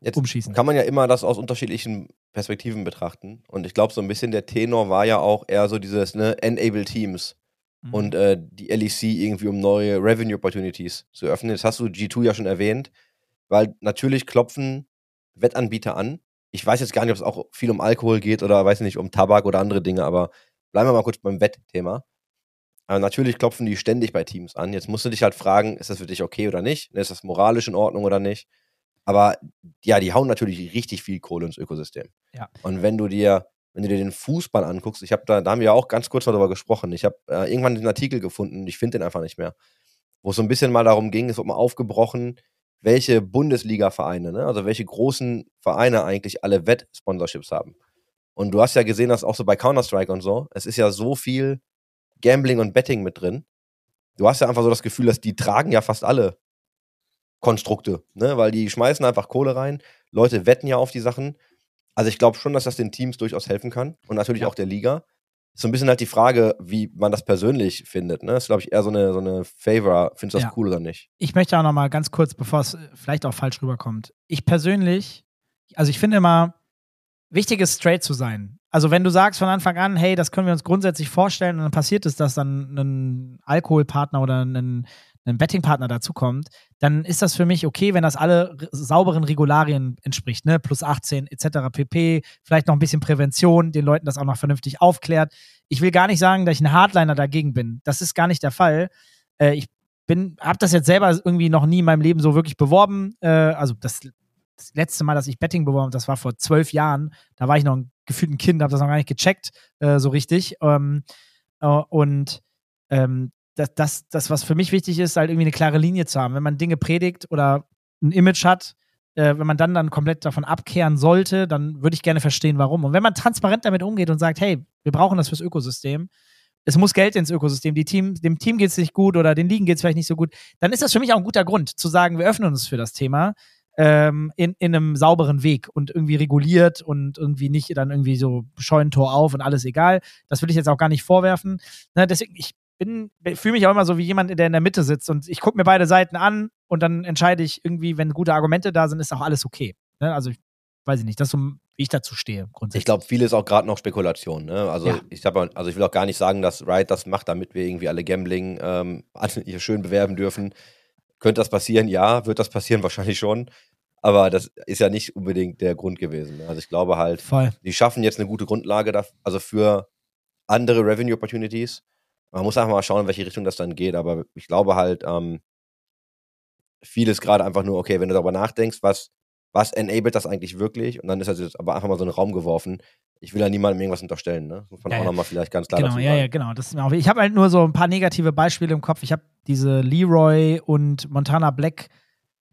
Jetzt Umschießen. Kann man ja immer das aus unterschiedlichen Perspektiven betrachten. Und ich glaube, so ein bisschen der Tenor war ja auch eher so dieses, ne, Enable Teams Mhm. und äh, die LEC irgendwie um neue Revenue Opportunities zu öffnen. Das hast du G2 ja schon erwähnt weil natürlich klopfen Wettanbieter an. Ich weiß jetzt gar nicht, ob es auch viel um Alkohol geht oder weiß nicht, um Tabak oder andere Dinge, aber bleiben wir mal kurz beim Wettthema. Aber natürlich klopfen die ständig bei Teams an. Jetzt musst du dich halt fragen, ist das für dich okay oder nicht? Ist das moralisch in Ordnung oder nicht? Aber ja, die hauen natürlich richtig viel Kohle ins Ökosystem. Ja. Und wenn du dir, wenn du dir den Fußball anguckst, ich habe da, da haben wir ja auch ganz kurz mal darüber gesprochen. Ich habe äh, irgendwann den Artikel gefunden, ich finde den einfach nicht mehr, wo es so ein bisschen mal darum ging, es wird mal aufgebrochen, welche Bundesliga-Vereine, ne? also welche großen Vereine eigentlich alle Wett-Sponsorships haben. Und du hast ja gesehen, dass auch so bei Counter-Strike und so, es ist ja so viel Gambling und Betting mit drin. Du hast ja einfach so das Gefühl, dass die tragen ja fast alle Konstrukte, ne? weil die schmeißen einfach Kohle rein. Leute wetten ja auf die Sachen. Also ich glaube schon, dass das den Teams durchaus helfen kann und natürlich Ja. auch der Liga. Ist so ein bisschen halt die Frage, wie man das persönlich findet. Ne? Das ist, glaube ich, eher so eine, so eine Favor. Findest du das Ja. cool oder nicht? ich möchte auch noch mal ganz kurz, bevor es äh, vielleicht auch falsch rüberkommt. Ich persönlich, also ich finde immer, wichtig ist straight zu sein. Also wenn du sagst von Anfang an, hey, das können wir uns grundsätzlich vorstellen und dann passiert es, dass dann ein Alkoholpartner oder ein, ein Bettingpartner dazukommt, dann ist das für mich okay, wenn das alle sauberen Regularien entspricht, ne? Plus 18 etc. pp. Vielleicht noch ein bisschen Prävention, den Leuten das auch noch vernünftig aufklärt. Ich will gar nicht sagen, dass ich ein Hardliner dagegen bin. Das ist gar nicht der Fall. Äh, ich bin, habe das jetzt selber irgendwie noch nie in meinem Leben so wirklich beworben. Äh, also das, das letzte Mal, dass ich Betting beworben, das war vor zwölf Jahren. Da war ich noch ein gefühlten Kind, habe das noch gar nicht gecheckt äh, so richtig. Ähm, äh, und ähm, das, das, das, was für mich wichtig ist, halt irgendwie eine klare Linie zu haben. Wenn man Dinge predigt oder ein Image hat, äh, wenn man dann dann komplett davon abkehren sollte, dann würde ich gerne verstehen, warum. Und wenn man transparent damit umgeht und sagt, hey, wir brauchen das fürs Ökosystem, es muss Geld ins Ökosystem, Team, dem Team geht es nicht gut oder den Ligen geht es vielleicht nicht so gut, dann ist das für mich auch ein guter Grund zu sagen, wir öffnen uns für das Thema ähm, in, in einem sauberen Weg und irgendwie reguliert und irgendwie nicht dann irgendwie so Scheunentor auf und alles egal. Das will ich jetzt auch gar nicht vorwerfen. Ne, deswegen, ich bin, fühle mich auch immer so wie jemand, der in der Mitte sitzt und ich gucke mir beide Seiten an und dann entscheide ich irgendwie, wenn gute Argumente da sind, ist auch alles okay. Ne? Also ich weiß ich nicht, das ist so, wie ich dazu stehe grundsätzlich. Ich glaube, viel ist auch gerade noch Spekulation. Ne? Also, Ja. ich hab, also ich will auch gar nicht sagen, dass Riot das macht, damit wir irgendwie alle Gambling ähm, hier schön bewerben dürfen. Könnte das passieren? Ja. Wird das passieren? Wahrscheinlich schon. Aber das ist ja nicht unbedingt der Grund gewesen. ne? Also ich glaube halt, voll. die schaffen jetzt eine gute Grundlage da, also für andere Revenue Opportunities. Man muss einfach mal schauen, in welche Richtung das dann geht. Aber ich glaube halt, ähm, vieles gerade einfach nur, okay, wenn du darüber nachdenkst, was, was enabled das eigentlich wirklich? Und dann ist das jetzt aber einfach mal so in den Raum geworfen. Ich will ja niemandem irgendwas unterstellen, ne? Das muss man Ja, auch ja. nochmal vielleicht ganz klar Genau, ja, sagen. ja, genau. Das ich habe halt nur so ein paar negative Beispiele im Kopf. Ich habe diese Leroy und Montana Black,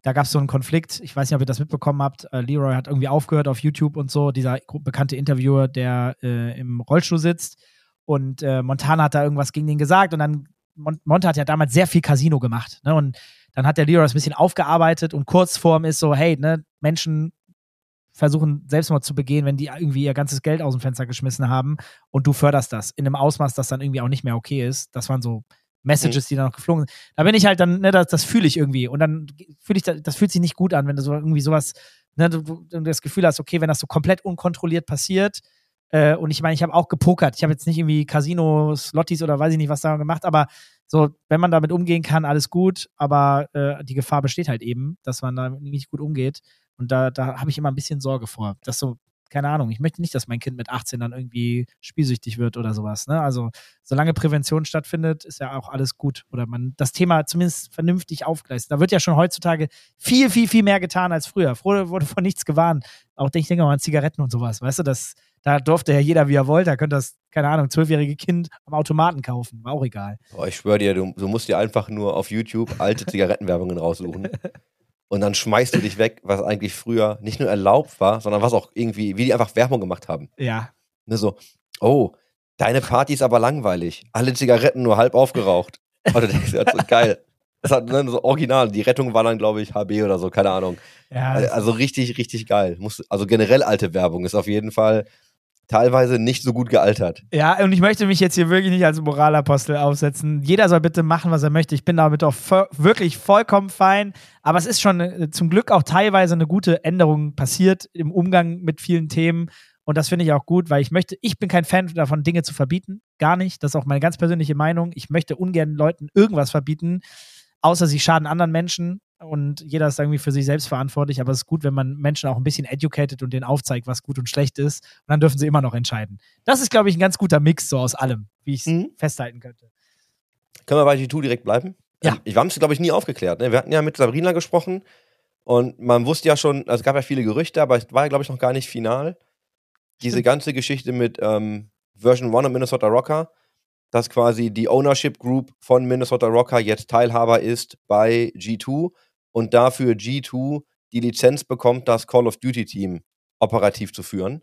da gab es so einen Konflikt. Ich weiß nicht, ob ihr das mitbekommen habt. Äh, Leroy hat irgendwie aufgehört auf YouTube und so, dieser bekannte Interviewer, der äh, im Rollstuhl sitzt. Und äh, Montana hat da irgendwas gegen den gesagt und dann, Mon Monta hat ja damals sehr viel Casino gemacht. Ne? Und dann hat der Leroy das ein bisschen aufgearbeitet und Kurzform ist so, hey, ne, Menschen versuchen Selbstmord zu begehen, wenn die irgendwie ihr ganzes Geld aus dem Fenster geschmissen haben und du förderst das in einem Ausmaß, das dann irgendwie auch nicht mehr okay ist. Das waren so Messages, die dann noch geflogen sind. Da bin ich halt dann, ne, das, das fühle ich irgendwie. Und dann fühle ich, das, das fühlt sich nicht gut an, wenn du so irgendwie sowas, ne, du, du das Gefühl hast, okay, wenn das so komplett unkontrolliert passiert, äh, und ich meine, ich habe auch gepokert. Ich habe jetzt nicht irgendwie Casinos, Lottis oder weiß ich nicht, was da gemacht, aber so, wenn man damit umgehen kann, alles gut, aber äh, die Gefahr besteht halt eben, dass man da nicht gut umgeht. Und da, da habe ich immer ein bisschen Sorge vor, dass so keine Ahnung, ich möchte nicht, dass mein Kind mit 18 dann irgendwie spielsüchtig wird oder sowas. Ne? Also solange Prävention stattfindet, ist ja auch alles gut. Oder man das Thema zumindest vernünftig aufgleist. Da wird ja schon heutzutage viel, viel, viel mehr getan als früher. Früher wurde von nichts gewarnt. Auch ich denke mal an Zigaretten und sowas. Weißt du, das, da durfte ja jeder, wie er wollte. Da könnte das, keine Ahnung, zwölfjährige Kind am Automaten kaufen. War auch egal. Boah, ich schwöre dir, du, du musst dir einfach nur auf YouTube alte Zigarettenwerbungen raussuchen. Und dann schmeißt du dich weg, was eigentlich früher nicht nur erlaubt war, sondern was auch irgendwie, wie die einfach Werbung gemacht haben. Ja. Ne, so, oh, deine Party ist aber langweilig. Alle Zigaretten nur halb aufgeraucht. Und du denkst, das ist geil. Das hat ne, so original. Die Rettung war dann, glaube ich, HB oder so, keine Ahnung. Ja, Also richtig, richtig geil. Muss, also generell alte Werbung ist auf jeden Fall teilweise nicht so gut gealtert. Ja, und ich möchte mich jetzt hier wirklich nicht als Moralapostel aufsetzen. Jeder soll bitte machen, was er möchte. Ich bin damit auch vo wirklich vollkommen fein. Aber es ist schon äh, zum Glück auch teilweise eine gute Änderung passiert im Umgang mit vielen Themen. Und das finde ich auch gut, weil ich möchte, ich bin kein Fan davon, Dinge zu verbieten. Gar nicht. Das ist auch meine ganz persönliche Meinung. Ich möchte ungern Leuten irgendwas verbieten, außer sie schaden anderen Menschen und jeder ist irgendwie für sich selbst verantwortlich, aber es ist gut, wenn man Menschen auch ein bisschen educated und denen aufzeigt, was gut und schlecht ist. Und dann dürfen sie immer noch entscheiden. Das ist, glaube ich, ein ganz guter Mix so aus allem, wie ich es Mhm. festhalten könnte. Können wir bei G2 direkt bleiben? Ja. Ähm, Wir haben es, glaube ich, nie aufgeklärt. Ne? Wir hatten ja mit Sabrina gesprochen und man wusste ja schon, also es gab ja viele Gerüchte, aber es war ja, glaube ich, noch gar nicht final. Diese Stimmt. ganze Geschichte mit ähm, Version 1 und Minnesota Rocker, dass quasi die Ownership Group von Minnesota Rocker jetzt Teilhaber ist bei G2 und dafür G2 die Lizenz bekommt, das Call of Duty Team operativ zu führen.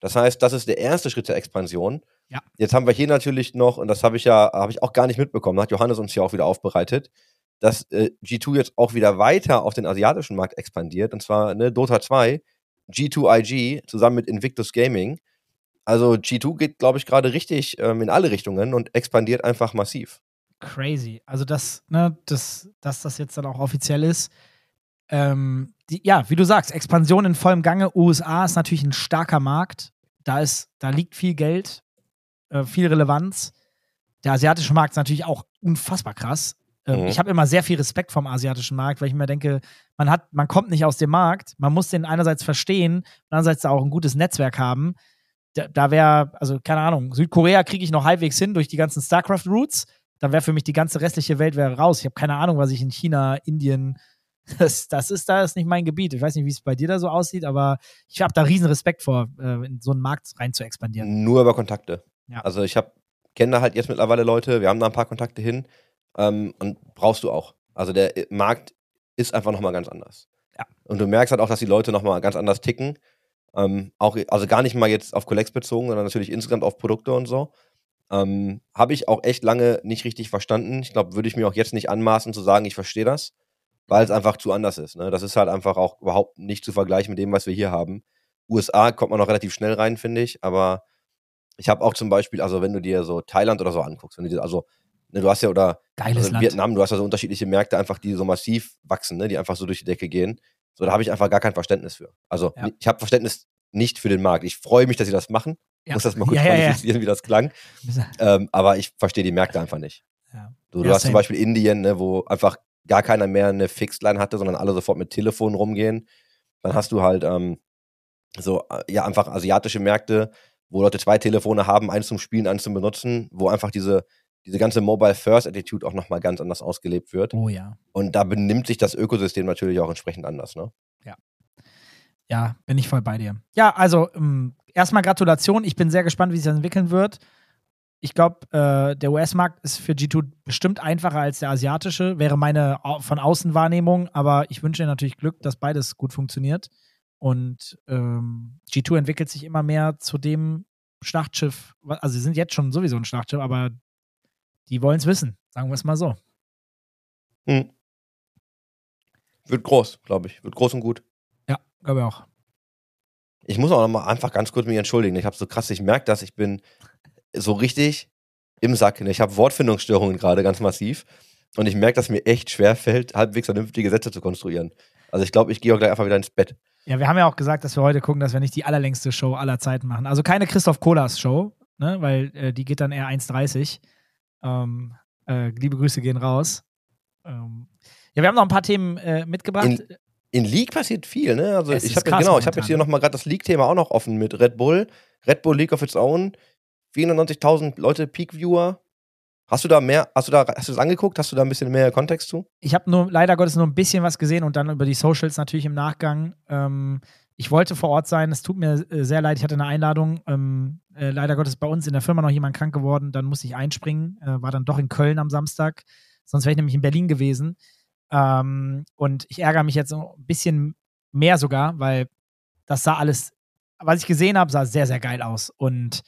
Das heißt, das ist der erste Schritt der Expansion. Ja. Jetzt haben wir hier natürlich noch, und das habe ich ja, habe ich auch gar nicht mitbekommen, hat Johannes uns hier auch wieder aufbereitet, dass äh, G2 jetzt auch wieder weiter auf den asiatischen Markt expandiert, und zwar ne, Dota 2, G2IG zusammen mit Invictus Gaming. Also G2 geht, glaube ich, gerade richtig ähm, in alle Richtungen und expandiert einfach massiv. Crazy. Also, das, ne, das, dass das jetzt dann auch offiziell ist. Ähm, die, ja, wie du sagst, Expansion in vollem Gange. USA ist natürlich ein starker Markt. Da, ist, da liegt viel Geld, äh, viel Relevanz. Der asiatische Markt ist natürlich auch unfassbar krass. Ähm, Mhm. Ich habe immer sehr viel Respekt vom asiatischen Markt, weil ich mir denke, man, hat, man kommt nicht aus dem Markt. Man muss den einerseits verstehen, und andererseits auch ein gutes Netzwerk haben. Da, da wäre, also keine Ahnung, Südkorea kriege ich noch halbwegs hin durch die ganzen StarCraft-Routes dann wäre für mich die ganze restliche Welt wäre raus. Ich habe keine Ahnung, was ich in China, Indien, das, das ist da ist nicht mein Gebiet. Ich weiß nicht, wie es bei dir da so aussieht, aber ich habe da riesen Respekt vor, äh, in so einen Markt rein zu expandieren. Nur über Kontakte. Ja. Also ich habe kenne da halt jetzt mittlerweile Leute, wir haben da ein paar Kontakte hin ähm, und brauchst du auch. Also der äh, Markt ist einfach nochmal ganz anders. Ja. Und du merkst halt auch, dass die Leute nochmal ganz anders ticken. Ähm, auch, also gar nicht mal jetzt auf Collects bezogen, sondern natürlich insgesamt auf Produkte und so. Ähm, Habe ich auch echt lange nicht richtig verstanden. Ich glaube, würde ich mir auch jetzt nicht anmaßen zu sagen, ich verstehe das, weil es einfach zu anders ist. Ne? Das ist halt einfach auch überhaupt nicht zu vergleichen mit dem, was wir hier haben. USA kommt man noch relativ schnell rein, finde ich, aber ich habe auch zum Beispiel, also wenn du dir so Thailand oder so anguckst, wenn du dir, also ne, du hast ja oder also. Vietnam, du hast ja so unterschiedliche Märkte einfach, die so massiv wachsen, ne, die einfach so durch die Decke gehen. So, da habe ich einfach gar kein Verständnis für. Also Ja. ich habe Verständnis nicht für den Markt. Ich freue mich, dass sie das machen. Ja. Muss das mal kurz Ja, ja, ja. qualifizieren, wie das klang. Ähm, aber ich verstehe die Märkte einfach nicht. Ja. Du, Ja, hast zum same. Beispiel Indien, ne, wo einfach gar keiner mehr eine Fixed-Line hatte, sondern alle sofort mit Telefon rumgehen. Dann hast du halt ähm, so, äh, ja, einfach asiatische Märkte, wo Leute zwei Telefone haben, eins zum Spielen, eins zum Benutzen, wo einfach diese, diese ganze Mobile-First-Attitude auch nochmal ganz anders ausgelebt wird. Oh ja. Und da benimmt sich das Ökosystem natürlich auch entsprechend anders, ne? Ja, bin ich voll bei dir. Ja, also ähm, erstmal Gratulation. Ich bin sehr gespannt, wie sich das entwickeln wird. Ich glaube, äh, der US-Markt ist für G2 bestimmt einfacher als der asiatische, wäre meine von außen Wahrnehmung, aber ich wünsche dir natürlich Glück, dass beides gut funktioniert. Und ähm, G2 entwickelt sich immer mehr zu dem Schlachtschiff, also sie sind jetzt schon sowieso ein Schlachtschiff, aber die wollen es wissen, sagen wir es mal so. Hm. Wird groß, glaube ich. Wird groß und gut. Ja, glaube ich auch. Ich muss auch noch mal einfach ganz kurz mich entschuldigen. Ich habe so krass, ich merke das, ich bin so richtig im Sack. Ich habe Wortfindungsstörungen gerade ganz massiv. Und ich merke, dass mir echt schwer fällt, halbwegs vernünftige Sätze zu konstruieren. Also ich glaube, ich gehe auch gleich einfach wieder ins Bett. Ja, wir haben ja auch gesagt, dass wir heute gucken, dass wir nicht die allerlängste Show aller Zeiten machen. Also keine Christoph Kolas Show, ne? weil äh, die geht dann eher 1,30. Ähm, äh, liebe Grüße gehen raus. Ähm, ja, wir haben noch ein paar Themen äh, mitgebracht. In- in League passiert viel, ne? Also Es ich habe genau, ich habe jetzt hier nochmal gerade das League-Thema auch noch offen mit Red Bull. Red Bull League of its Own, 490.000 Leute Peak-Viewer. Hast du da mehr, hast du da, hast du das angeguckt? Hast du da ein bisschen mehr Kontext zu? Ich habe nur leider Gottes nur ein bisschen was gesehen und dann über die Socials natürlich im Nachgang. Ähm, ich wollte vor Ort sein, es tut mir äh, sehr leid, ich hatte eine Einladung. Ähm, äh, leider Gottes bei uns in der Firma noch jemand krank geworden, dann musste ich einspringen. Äh, war dann doch in Köln am Samstag. Sonst wäre ich nämlich in Berlin gewesen. Ähm, und ich ärgere mich jetzt ein bisschen mehr sogar, weil das sah alles, was ich gesehen habe, sah sehr, sehr geil aus. Und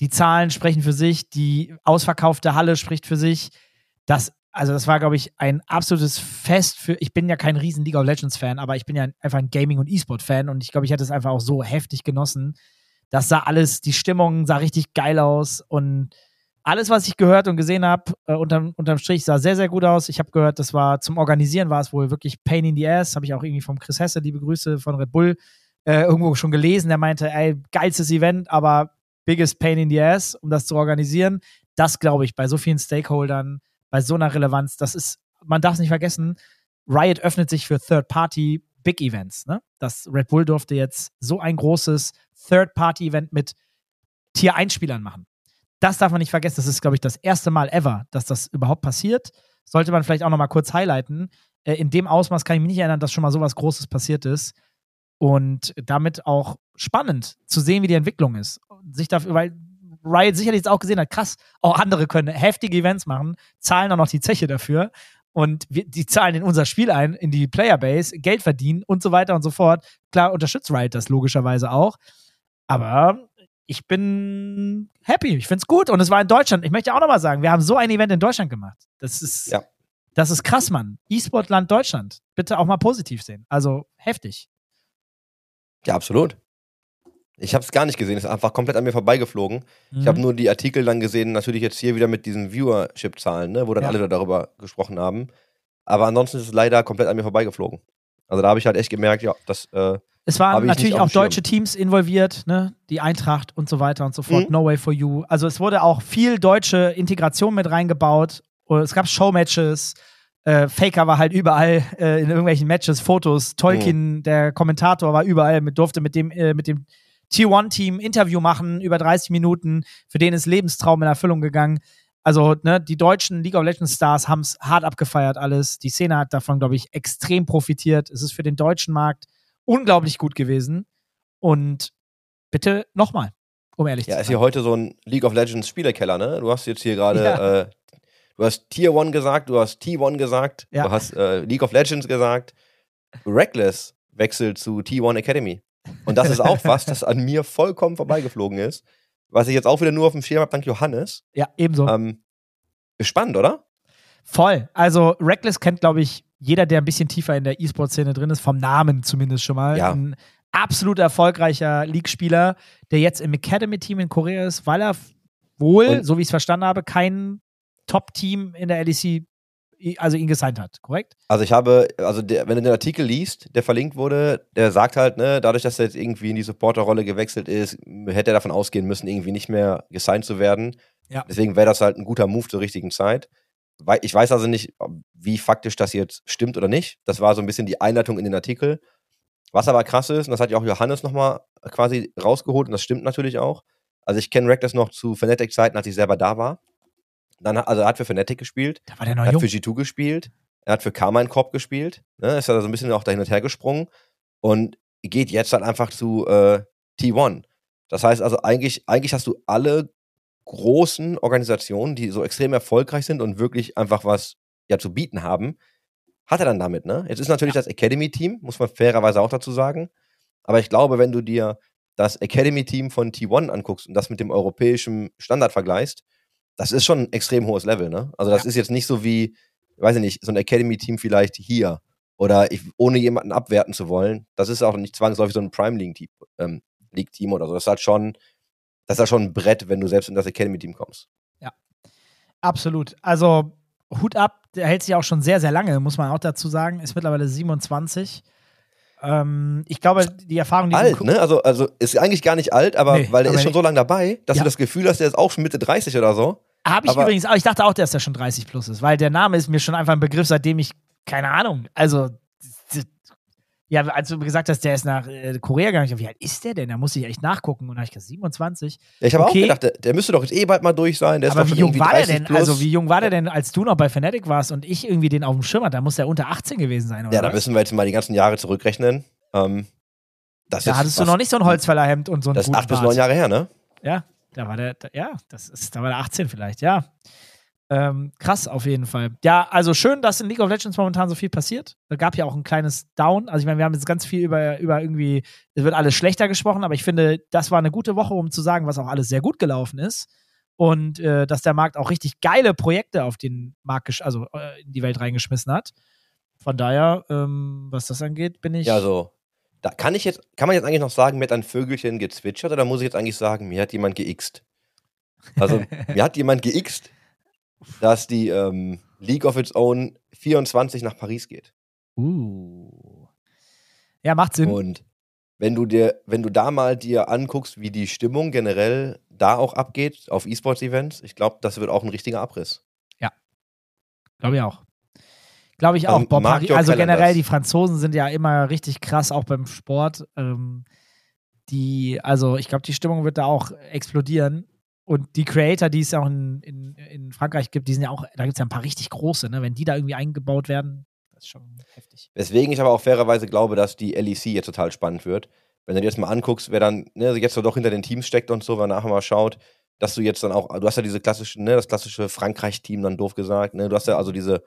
die Zahlen sprechen für sich, die ausverkaufte Halle spricht für sich. Das, also das war, glaube ich, ein absolutes Fest für, ich bin ja kein riesen League of Legends Fan, aber ich bin ja einfach ein Gaming- und E-Sport-Fan und ich glaube, ich hätte es einfach auch so heftig genossen. Das sah alles, die Stimmung sah richtig geil aus und alles, was ich gehört und gesehen habe, äh, unterm, unterm Strich sah sehr, sehr gut aus. Ich habe gehört, das war zum Organisieren war es wohl wirklich Pain in the Ass. Habe ich auch irgendwie vom Chris Hesse, liebe Grüße von Red Bull, äh, irgendwo schon gelesen. Der meinte, ey, geilstes Event, aber biggest Pain in the Ass, um das zu organisieren. Das glaube ich bei so vielen Stakeholdern, bei so einer Relevanz, das ist, man darf es nicht vergessen, Riot öffnet sich für Third-Party Big Events. Ne? Das Red Bull durfte jetzt so ein großes Third-Party-Event mit Tier-1-Spielern machen. Das darf man nicht vergessen. Das ist, glaube ich, das erste Mal ever, dass das überhaupt passiert. Sollte man vielleicht auch noch mal kurz highlighten. Äh, in dem Ausmaß kann ich mich nicht erinnern, dass schon mal sowas Großes passiert ist. Und damit auch spannend zu sehen, wie die Entwicklung ist. Sich dafür, weil Riot sicherlich jetzt auch gesehen hat, krass, auch andere können heftige Events machen, zahlen auch noch die Zeche dafür. Und wir, die zahlen in unser Spiel ein, in die Playerbase, Geld verdienen und so weiter und so fort. Klar unterstützt Riot das logischerweise auch. Aber ich bin happy. Ich finde es gut. Und es war in Deutschland. Ich möchte auch nochmal sagen, wir haben so ein Event in Deutschland gemacht. Das ist, Ja. das ist krass, Mann. E-Sport-Land Deutschland. Bitte auch mal positiv sehen. Also heftig. Ja, absolut. Ich habe es gar nicht gesehen, es ist einfach komplett an mir vorbeigeflogen. Ich Mhm. habe nur die Artikel dann gesehen, natürlich jetzt hier wieder mit diesen Viewership-Zahlen, ne, wo dann Ja. alle darüber gesprochen haben. Aber ansonsten ist es leider komplett an mir vorbeigeflogen. Also da habe ich halt echt gemerkt, ja, das, äh, Es waren ich natürlich nicht auch deutsche Teams involviert, ne? Die Eintracht und so weiter und so fort. Mhm. No Way for You. Also es wurde auch viel deutsche Integration mit reingebaut. Und es gab Showmatches. Äh, Faker war halt überall äh, in irgendwelchen Matches, Fotos. Tolkien, Mhm. der Kommentator, war überall, mit, durfte mit dem, äh, mit dem T1-Team Interview machen, über 30 Minuten. Für den ist Lebenstraum in Erfüllung gegangen. Also, ne, die deutschen League of Legends Stars haben es hart abgefeiert, alles. Die Szene hat davon, glaube ich, extrem profitiert. Es ist für den deutschen Markt unglaublich gut gewesen. Und bitte nochmal, um ehrlich ja, zu ist sein. hier heute so ein League of Legends Spielerkeller, ne? Du hast jetzt hier gerade, Ja. äh, du hast Tier 1 gesagt, du hast T1 gesagt, Ja. du hast äh, League of Legends gesagt. Reckless wechselt zu T1 Academy. Und das ist auch was, das an mir vollkommen vorbeigeflogen ist. Was ich jetzt auch wieder nur auf dem Schirm habe, dank Johannes. Ja, ebenso. Ähm, spannend, oder? Voll. Also, Reckless kennt, glaube ich, jeder, der ein bisschen tiefer in der E-Sport-Szene drin ist, vom Namen zumindest schon mal. Ja. Ein absolut erfolgreicher League-Spieler, der jetzt im Academy-Team in Korea ist, weil er wohl, Und- so wie ich es verstanden habe, kein Top-Team in der LEC, also ihn gesigned hat, korrekt? Also ich habe, also der, wenn du den Artikel liest, der verlinkt wurde, der sagt halt, ne, dadurch, dass er jetzt irgendwie in die Supporterrolle gewechselt ist, hätte er davon ausgehen müssen, irgendwie nicht mehr gesigned zu werden. Ja. Deswegen wäre das halt ein guter Move zur richtigen Zeit. Ich weiß also nicht, wie faktisch das jetzt stimmt oder nicht. Das war so ein bisschen die Einleitung in den Artikel. Was aber krass ist, und das hat ja auch Johannes nochmal quasi rausgeholt, und das stimmt natürlich auch. Also ich kenne Reckless noch zu Fnatic-Zeiten, als ich selber da war. Dann, hat- also er hat für Fnatic gespielt. Da war der noch Er hat jung. für G2 gespielt. Er hat für Carmine Corp gespielt. Ne? Ist ja so ein bisschen auch dahin und her gesprungen. Und geht jetzt halt einfach zu äh, T1. Das heißt also, eigentlich, eigentlich hast du alle großen Organisationen, die so extrem erfolgreich sind und wirklich einfach was ja zu bieten haben, hat er dann damit, ne? Jetzt ist natürlich das Academy-Team, muss man fairerweise auch dazu sagen. Aber ich glaube, wenn du dir das Academy-Team von T1 anguckst und das mit dem europäischen Standard vergleichst, das ist schon ein extrem hohes Level, ne? Also das ist jetzt nicht so wie, weiß ich nicht, so ein Academy-Team vielleicht hier. Oder ich, ohne jemanden abwerten zu wollen. Das ist auch nicht zwangsläufig so ein Prime League-Team ähm, League -Team oder so. Das ist halt schon, das ist halt schon ein Brett, wenn du selbst in das Academy-Team kommst. Absolut. Also Hut ab, der hält sich auch schon sehr, sehr lange, muss man auch dazu sagen. Ist mittlerweile 27. Ähm, ich glaube, die Erfahrung, die Alt, ne? Also, also ist eigentlich gar nicht alt, aber Nee, weil der aber ist schon so lange dabei, dass Ja. du das Gefühl hast, der ist auch schon Mitte 30 oder so. Habe ich aber- übrigens auch. Ich dachte auch, dass er schon 30 plus ist, weil der Name ist mir schon einfach ein Begriff, seitdem ich, keine Ahnung, also Ja, als du gesagt hast, der ist nach äh, Korea gegangen, ich dachte, wie alt ist der denn? Da muss ich echt nachgucken. Und da habe ich gesagt, 27. Ja, ich habe Okay. auch gedacht, der, der müsste doch jetzt eh bald mal durch sein. Der ist Aber doch wie jung war der 30 denn? Plus. Also, wie jung war der denn, als du noch bei Fnatic warst und ich irgendwie den auf dem Schirm hatte? Da muss der unter 18 gewesen sein, oder? Ja, da müssen wir jetzt mal die ganzen Jahre zurückrechnen. Ähm, das da hattest du noch nicht so ein Holzfällerhemd und so einen Das ist acht bis neun Jahre her, ne? Ja, da war der, da, ja, das ist, da war der 18 vielleicht, ja. Ähm, krass auf jeden Fall. Ja, also schön, dass in League of Legends momentan so viel passiert. Da gab ja auch ein kleines Down. Also ich meine, wir haben jetzt ganz viel über, über irgendwie, es wird alles schlechter gesprochen, aber ich finde, das war eine gute Woche, um zu sagen, was auch alles sehr gut gelaufen ist. Und äh, dass der Markt auch richtig geile Projekte auf den Markt, also äh, in die Welt reingeschmissen hat. Von daher, ähm, was das angeht, bin ich. Ja, so. Da kann ich jetzt, kann man jetzt eigentlich noch sagen, mir hat ein Vögelchen gezwitschert oder muss ich jetzt eigentlich sagen, mir hat jemand geixt? Also, mir hat jemand geixt, dass die ähm, League of Its Own 24 nach Paris geht. Uh. Ja, macht Sinn. Und wenn du dir, wenn du da mal dir anguckst, wie die Stimmung generell da auch abgeht auf E-Sports-Events, ich glaube, das wird auch ein richtiger Abriss. Glaube ich auch. Glaube ich auch. Paris, your also calendars. generell, die Franzosen sind ja immer richtig krass, auch beim Sport. Ähm, die, also ich glaube, die Stimmung wird da auch explodieren. Und die Creator, die es ja auch in, in, in Frankreich gibt, die sind ja auch, da gibt es ja ein paar richtig große, ne? Wenn die da irgendwie eingebaut werden, das ist schon heftig. Weswegen ich aber auch fairerweise glaube, dass die LEC jetzt total spannend wird. Wenn du dir jetzt mal anguckst, wer dann ne, jetzt so doch hinter den Teams steckt und so, wenn man nachher mal schaut, dass du jetzt dann auch, du hast ja diese klassische, ne, das klassische Frankreich-Team dann doof gesagt, ne, du hast ja also diese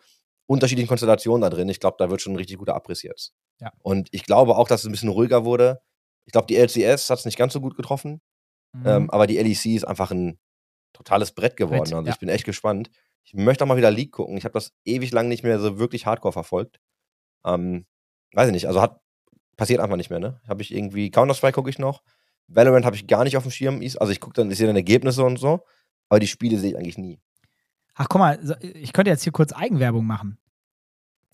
unterschiedlichen Konstellationen da drin. Ich glaube, da wird schon ein richtig guter Abriss jetzt. Ja. Und ich glaube auch, dass es ein bisschen ruhiger wurde. Ich glaube, die LCS hat es nicht ganz so gut getroffen, Mhm. ähm, aber die LEC ist einfach ein totales Brett geworden. Brett, also ja. ich bin echt gespannt. Ich möchte auch mal wieder League gucken. Ich habe das ewig lang nicht mehr so wirklich hardcore verfolgt. Ähm, weiß ich nicht, also hat passiert einfach nicht mehr, ne? Habe ich irgendwie Counter-Strike gucke ich noch. Valorant habe ich gar nicht auf dem Schirm. Also ich gucke dann, ich sehe dann Ergebnisse und so, aber die Spiele sehe ich eigentlich nie. Ach, guck mal, ich könnte jetzt hier kurz Eigenwerbung machen.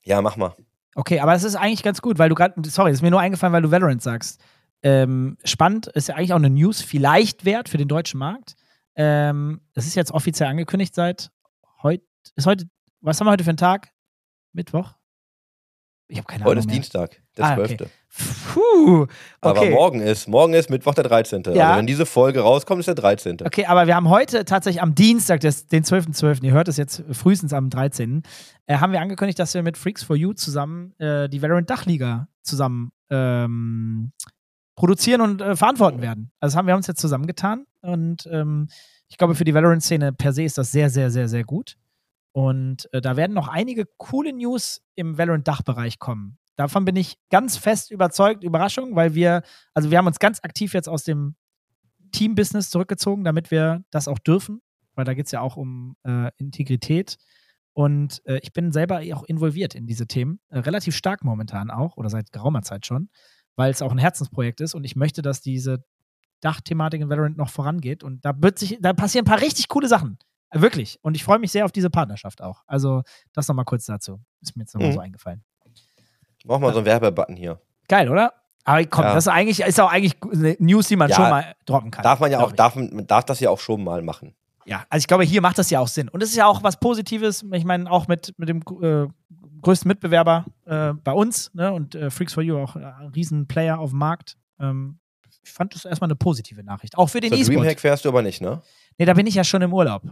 Ja, mach mal. Okay, aber es ist eigentlich ganz gut, weil du gerade, sorry, ist mir nur eingefallen, weil du Valorant sagst. Ähm, spannend ist ja eigentlich auch eine News, vielleicht wert für den deutschen Markt. Ähm, das ist jetzt offiziell angekündigt seit heute. Ist heute, was haben wir heute für einen Tag? Mittwoch? Ich habe keine Heute Ahnung. ist mehr. Dienstag, der Ah, okay. 12. Puh, Aber okay. morgen ist, morgen ist Mittwoch der 13. Ja. Also wenn diese Folge rauskommt, ist der 13. Okay, aber wir haben heute tatsächlich am Dienstag, des, den 12.12., ihr hört es jetzt frühestens am 13., äh, haben wir angekündigt, dass wir mit Freaks for You zusammen äh, die Valorant Dachliga zusammen ähm, produzieren und äh, verantworten werden. Also haben wir uns jetzt zusammengetan und ähm, ich glaube, für die Valorant-Szene per se ist das sehr, sehr, sehr, sehr gut. Und äh, da werden noch einige coole News im Valorant-Dachbereich kommen. Davon bin ich ganz fest überzeugt. Überraschung, weil wir, also wir haben uns ganz aktiv jetzt aus dem Team-Business zurückgezogen, damit wir das auch dürfen, weil da geht es ja auch um äh, Integrität. Und äh, ich bin selber auch involviert in diese Themen, äh, relativ stark momentan auch oder seit geraumer Zeit schon, weil es auch ein Herzensprojekt ist und ich möchte, dass diese Dachthematik in Valorant noch vorangeht und da, wird sich, da passieren ein paar richtig coole Sachen. Äh, Wirklich. Und ich freue mich sehr auf diese Partnerschaft auch. Also, das nochmal kurz dazu. Ist mir jetzt nochmal Mhm. so eingefallen. Mach mal so einen Werbebutton hier. Geil, oder? Aber komm, Ja. das ist eigentlich, ist auch eigentlich eine News, die man Ja, schon mal droppen kann. Darf man ja auch, ich. darf, man darf das ja auch schon mal machen. Ja, also ich glaube, hier macht das ja auch Sinn. Und es ist ja auch was Positives. Ich meine, auch mit, mit dem äh, größten Mitbewerber äh, bei uns ne? und äh, Freaks for You auch äh, ein Riesenplayer auf dem Markt. Ähm, ich fand das erstmal eine positive Nachricht. Auch für den Zur E-Sport. Dreamhack fährst du aber nicht, ne? Nee, da bin ich ja schon im Urlaub.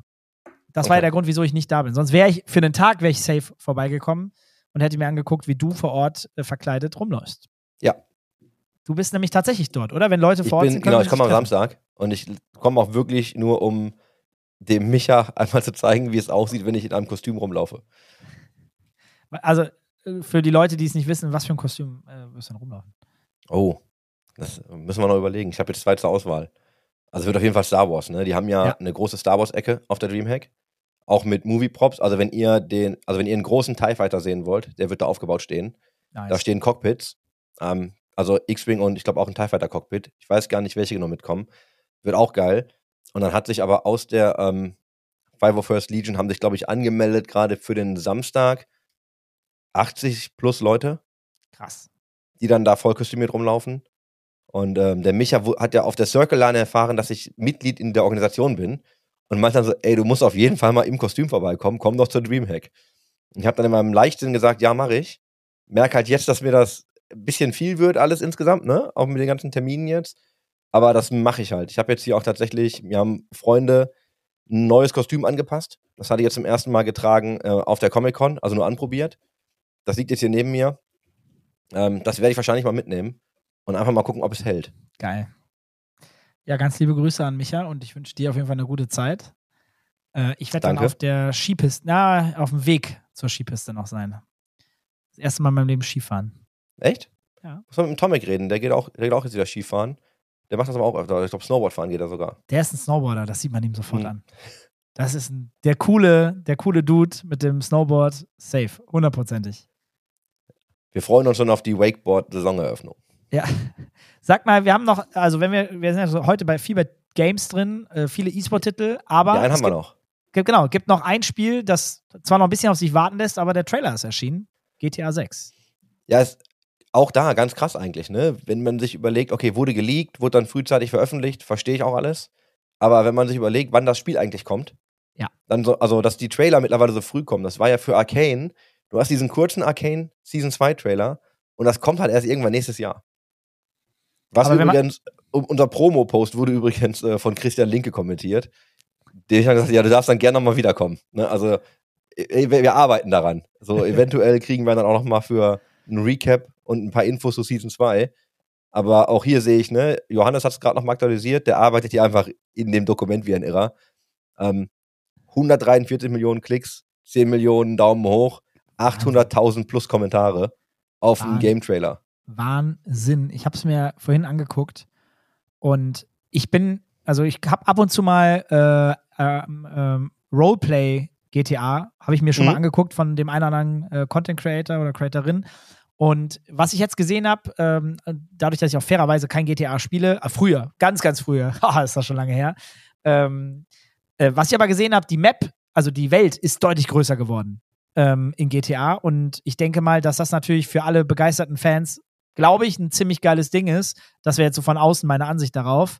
Das war ja Okay. der Grund, wieso ich nicht da bin. Sonst wäre ich für einen Tag wäre ich safe vorbeigekommen und hätte mir angeguckt, wie du vor Ort äh, verkleidet rumläufst. Ja. Du bist nämlich tatsächlich dort, oder? Wenn Leute vor Ort bin, sind, genau, ich komme am. Samstag und ich komme auch wirklich nur, um dem Micha einmal zu zeigen, wie es aussieht, wenn ich in einem Kostüm rumlaufe. Also äh, für die Leute, die es nicht wissen, was für ein Kostüm äh, wirst du denn rumlaufen? Oh, das müssen wir noch überlegen. Ich habe jetzt zwei zur Auswahl. Also wird auf jeden Fall Star Wars, ne? Die haben ja, Ja. eine große Star Wars-Ecke auf der Dreamhack. Auch mit Movie-Props. Also wenn ihr den, also wenn ihr einen großen TIE Fighter sehen wollt, der wird da aufgebaut stehen. Nice. Da stehen Cockpits. Ähm, also X-Wing und ich glaube auch ein TIE Fighter Cockpit. Ich weiß gar nicht, welche genau mitkommen. Wird auch geil. Und dann hat sich aber aus der ähm, 501st Legion haben sich, glaube ich, angemeldet, gerade für den Samstag 80 plus Leute, Krass. die dann da voll kostümiert rumlaufen. Und ähm, der Micha hat ja auf der Circle Line erfahren, dass ich Mitglied in der Organisation bin. Und meint dann so, ey, du musst auf jeden Fall mal im Kostüm vorbeikommen, komm doch zur Dreamhack. Und ich habe dann in meinem Leichtsinn gesagt, ja, mache ich. Merke halt jetzt, dass mir das ein bisschen viel wird alles insgesamt, ne? Auch mit den ganzen Terminen jetzt. Aber das mache ich halt. Ich habe jetzt hier auch tatsächlich, wir haben Freunde ein neues Kostüm angepasst. Das hatte ich jetzt zum ersten Mal getragen äh, auf der Comic-Con, also nur anprobiert. Das liegt jetzt hier neben mir. Ähm, das werde ich wahrscheinlich mal mitnehmen und einfach mal gucken, ob es hält. Geil. Ja, ganz liebe Grüße an Micha und ich wünsche dir auf jeden Fall eine gute Zeit. Äh, ich werde dann auf der Skipiste, na, auf dem Weg zur Skipiste noch sein. Das erste Mal in meinem Leben Skifahren. Echt? Ja. Muss man mit dem Tomic reden, der geht auch, der geht auch jetzt wieder Skifahren. Der macht das aber auch öfter. Ich glaube, Snowboardfahren geht er sogar. Der ist ein Snowboarder, das sieht man ihm sofort Mhm. an. Das ist der coole, der coole Dude mit dem Snowboard. Safe, hundertprozentig. Wir freuen uns schon auf die Wakeboard-Saisoneröffnung. Ja. Sag mal, wir haben noch, also wenn wir, wir sind ja so heute bei viel bei Games drin, äh, viele E-Sport-Titel, aber Ja, einen haben wir gibt, noch. gibt, genau, gibt noch ein Spiel, das zwar noch ein bisschen auf sich warten lässt, aber der Trailer ist erschienen. GTA 6. Ja, ist auch da ganz krass eigentlich, ne? Wenn man sich überlegt, okay, wurde geleakt, wurde dann frühzeitig veröffentlicht, verstehe ich auch alles. Aber wenn man sich überlegt, wann das Spiel eigentlich kommt, Ja. dann so, also dass die Trailer mittlerweile so früh kommen, das war ja für Arcane. Du hast diesen kurzen Arcane Season 2 Trailer und das kommt halt erst irgendwann nächstes Jahr. Was Aber übrigens, unser Promo-Post wurde übrigens äh, von Christian Linke kommentiert. Der hat gesagt, ja, du darfst dann gerne nochmal wiederkommen. Ne? Also, äh, wir, wir arbeiten daran. So, eventuell kriegen wir dann auch nochmal für ein Recap und ein paar Infos zu Season 2. Aber auch hier sehe ich, ne, Johannes hat es gerade nochmal aktualisiert, der arbeitet hier einfach in dem Dokument wie ein Irrer. Ähm, 143 Millionen Klicks, 10 Millionen Daumen hoch, 800.000 plus Kommentare auf einen Wahnsinn. Game-Trailer. Wahnsinn. Ich habe es mir vorhin angeguckt und ich bin, also ich habe ab und zu mal äh, ähm, ähm, Roleplay GTA, habe ich mir schon Mhm. mal angeguckt von dem einen oder anderen äh, Content Creator oder Creatorin. Und was ich jetzt gesehen habe, ähm, dadurch, dass ich auch fairerweise kein GTA spiele, äh, früher, ganz, ganz früher, ist das schon lange her, ähm, äh, was ich aber gesehen habe, die Map, also die Welt ist deutlich größer geworden ähm, in GTA. Und ich denke mal, dass das natürlich für alle begeisterten Fans, glaube ich, ein ziemlich geiles Ding ist. Das wäre jetzt so von außen meine Ansicht darauf.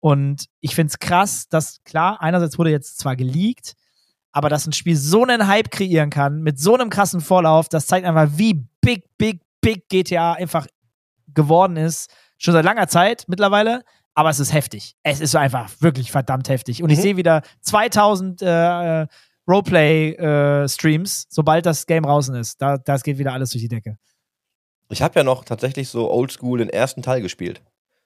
Und ich finde es krass, dass klar, einerseits wurde jetzt zwar geleakt, aber dass ein Spiel so einen Hype kreieren kann, mit so einem krassen Vorlauf, das zeigt einfach, wie big, big, big GTA einfach geworden ist. Schon seit langer Zeit mittlerweile, aber es ist heftig. Es ist einfach wirklich verdammt heftig. Und ich Mhm. sehe wieder 2000 äh, Roleplay-Streams, sobald das Game draußen ist. Da, das geht wieder alles durch die Decke. Ich habe ja noch tatsächlich so oldschool den ersten Teil gespielt.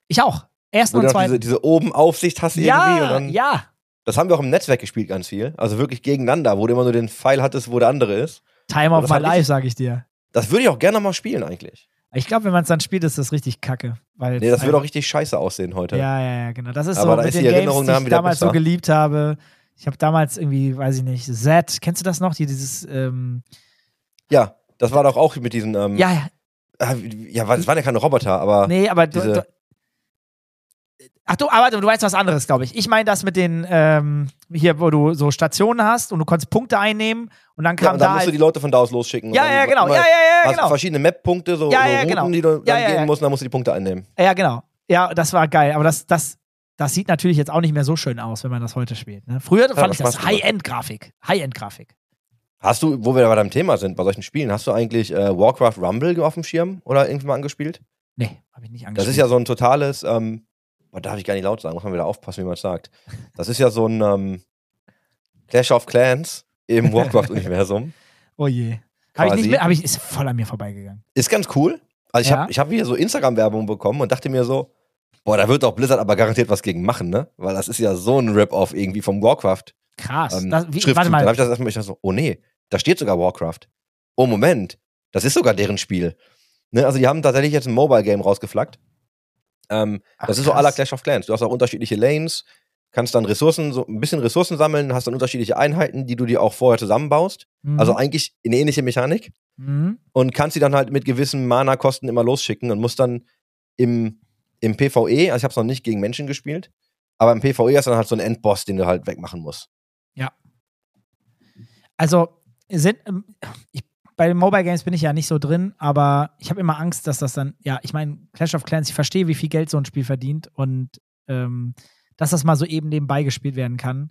Ich auch. Ersten Wo du und noch diese, zweiten. diese oben Aufsicht hast irgendwie und Ja, dann. ja. Das haben wir auch im Netzwerk gespielt ganz viel. Also wirklich gegeneinander, wo du immer nur den Pfeil hattest, wo der andere ist. Time of my ich- life, sage ich dir. Das würde ich auch gerne mal spielen eigentlich. Ich glaube, wenn man es dann spielt, ist das richtig kacke. Weil Nee, das wird auch richtig scheiße aussehen heute. Ja, ja, ja, genau. Das ist Aber so da mit ist den die Games, Erinnerung die ich damals so besser. geliebt habe. Ich habe damals irgendwie, weiß ich nicht, Z, kennst du das noch? Die, dieses, ähm, Ja, das war doch auch mit diesen. Ähm, ja, ja, äh, ja, das waren ja keine Roboter, aber. nee, aber diese- Ach du, aber du weißt was anderes, glaube ich. Ich meine das mit den, ähm, hier, wo du so Stationen hast und du konntest Punkte einnehmen und dann Ja, kam und dann da musst du halt, die Leute von da aus losschicken. Ja, ja, genau. Ja, ja, ja, hast genau. verschiedene Map-Punkte, so, Ja, so ja, Routen, genau. die du dann Ja, ja, gehen ja. musst, und dann musst du die Punkte einnehmen. Ja, genau. Ja, das war geil. Aber das, das, das sieht natürlich jetzt auch nicht mehr so schön aus, wenn man das heute spielt. Ne? Früher fand ich das. High-End-Grafik. High-End-Grafik. Hast du, wo wir bei deinem Thema sind, bei solchen Spielen, hast du eigentlich äh, Warcraft Rumble auf dem Schirm oder irgendwann mal angespielt? Nee, habe ich nicht angeschaut. Das ist ja so ein totales, ähm, boah, darf ich gar nicht laut sagen, muss man wieder aufpassen, wie man es sagt. Das ist ja so ein ähm, Clash of Clans im Warcraft-Universum. Oh je. Habe ich nicht habe ich, ist voll an mir vorbeigegangen. Ist ganz cool. Also ich Ja. habe ich hab hier so Instagram-Werbung bekommen und dachte mir so, boah, da wird doch Blizzard aber garantiert was gegen machen, ne? Weil das ist ja so ein Rip-Off irgendwie vom Warcraft. Krass. Ähm, das, wie, Schriftzug. warte Dann habe mal. ich das erstmal ich dachte so, oh nee, da steht sogar Warcraft. Oh Moment, das ist sogar deren Spiel. Ne? Also die haben tatsächlich jetzt ein Mobile-Game rausgeflackt. Ähm, Ach, das ist so aller Clash of Clans. Du hast auch unterschiedliche Lanes, kannst dann Ressourcen, so ein bisschen Ressourcen sammeln, hast dann unterschiedliche Einheiten, die du dir auch vorher zusammenbaust. Mhm. Also eigentlich eine ähnliche Mechanik Mhm. und kannst sie dann halt mit gewissen Mana-Kosten immer losschicken und musst dann im, im PvE, also ich habe es noch nicht gegen Menschen gespielt, aber im PvE ist dann halt so ein Endboss, den du halt wegmachen musst. Also, sind, ähm, ich, bei den Mobile Games bin ich ja nicht so drin, aber ich habe immer Angst, dass das dann, ja, ich meine, Clash of Clans, ich verstehe, wie viel Geld so ein Spiel verdient und ähm, dass das mal so eben nebenbei gespielt werden kann.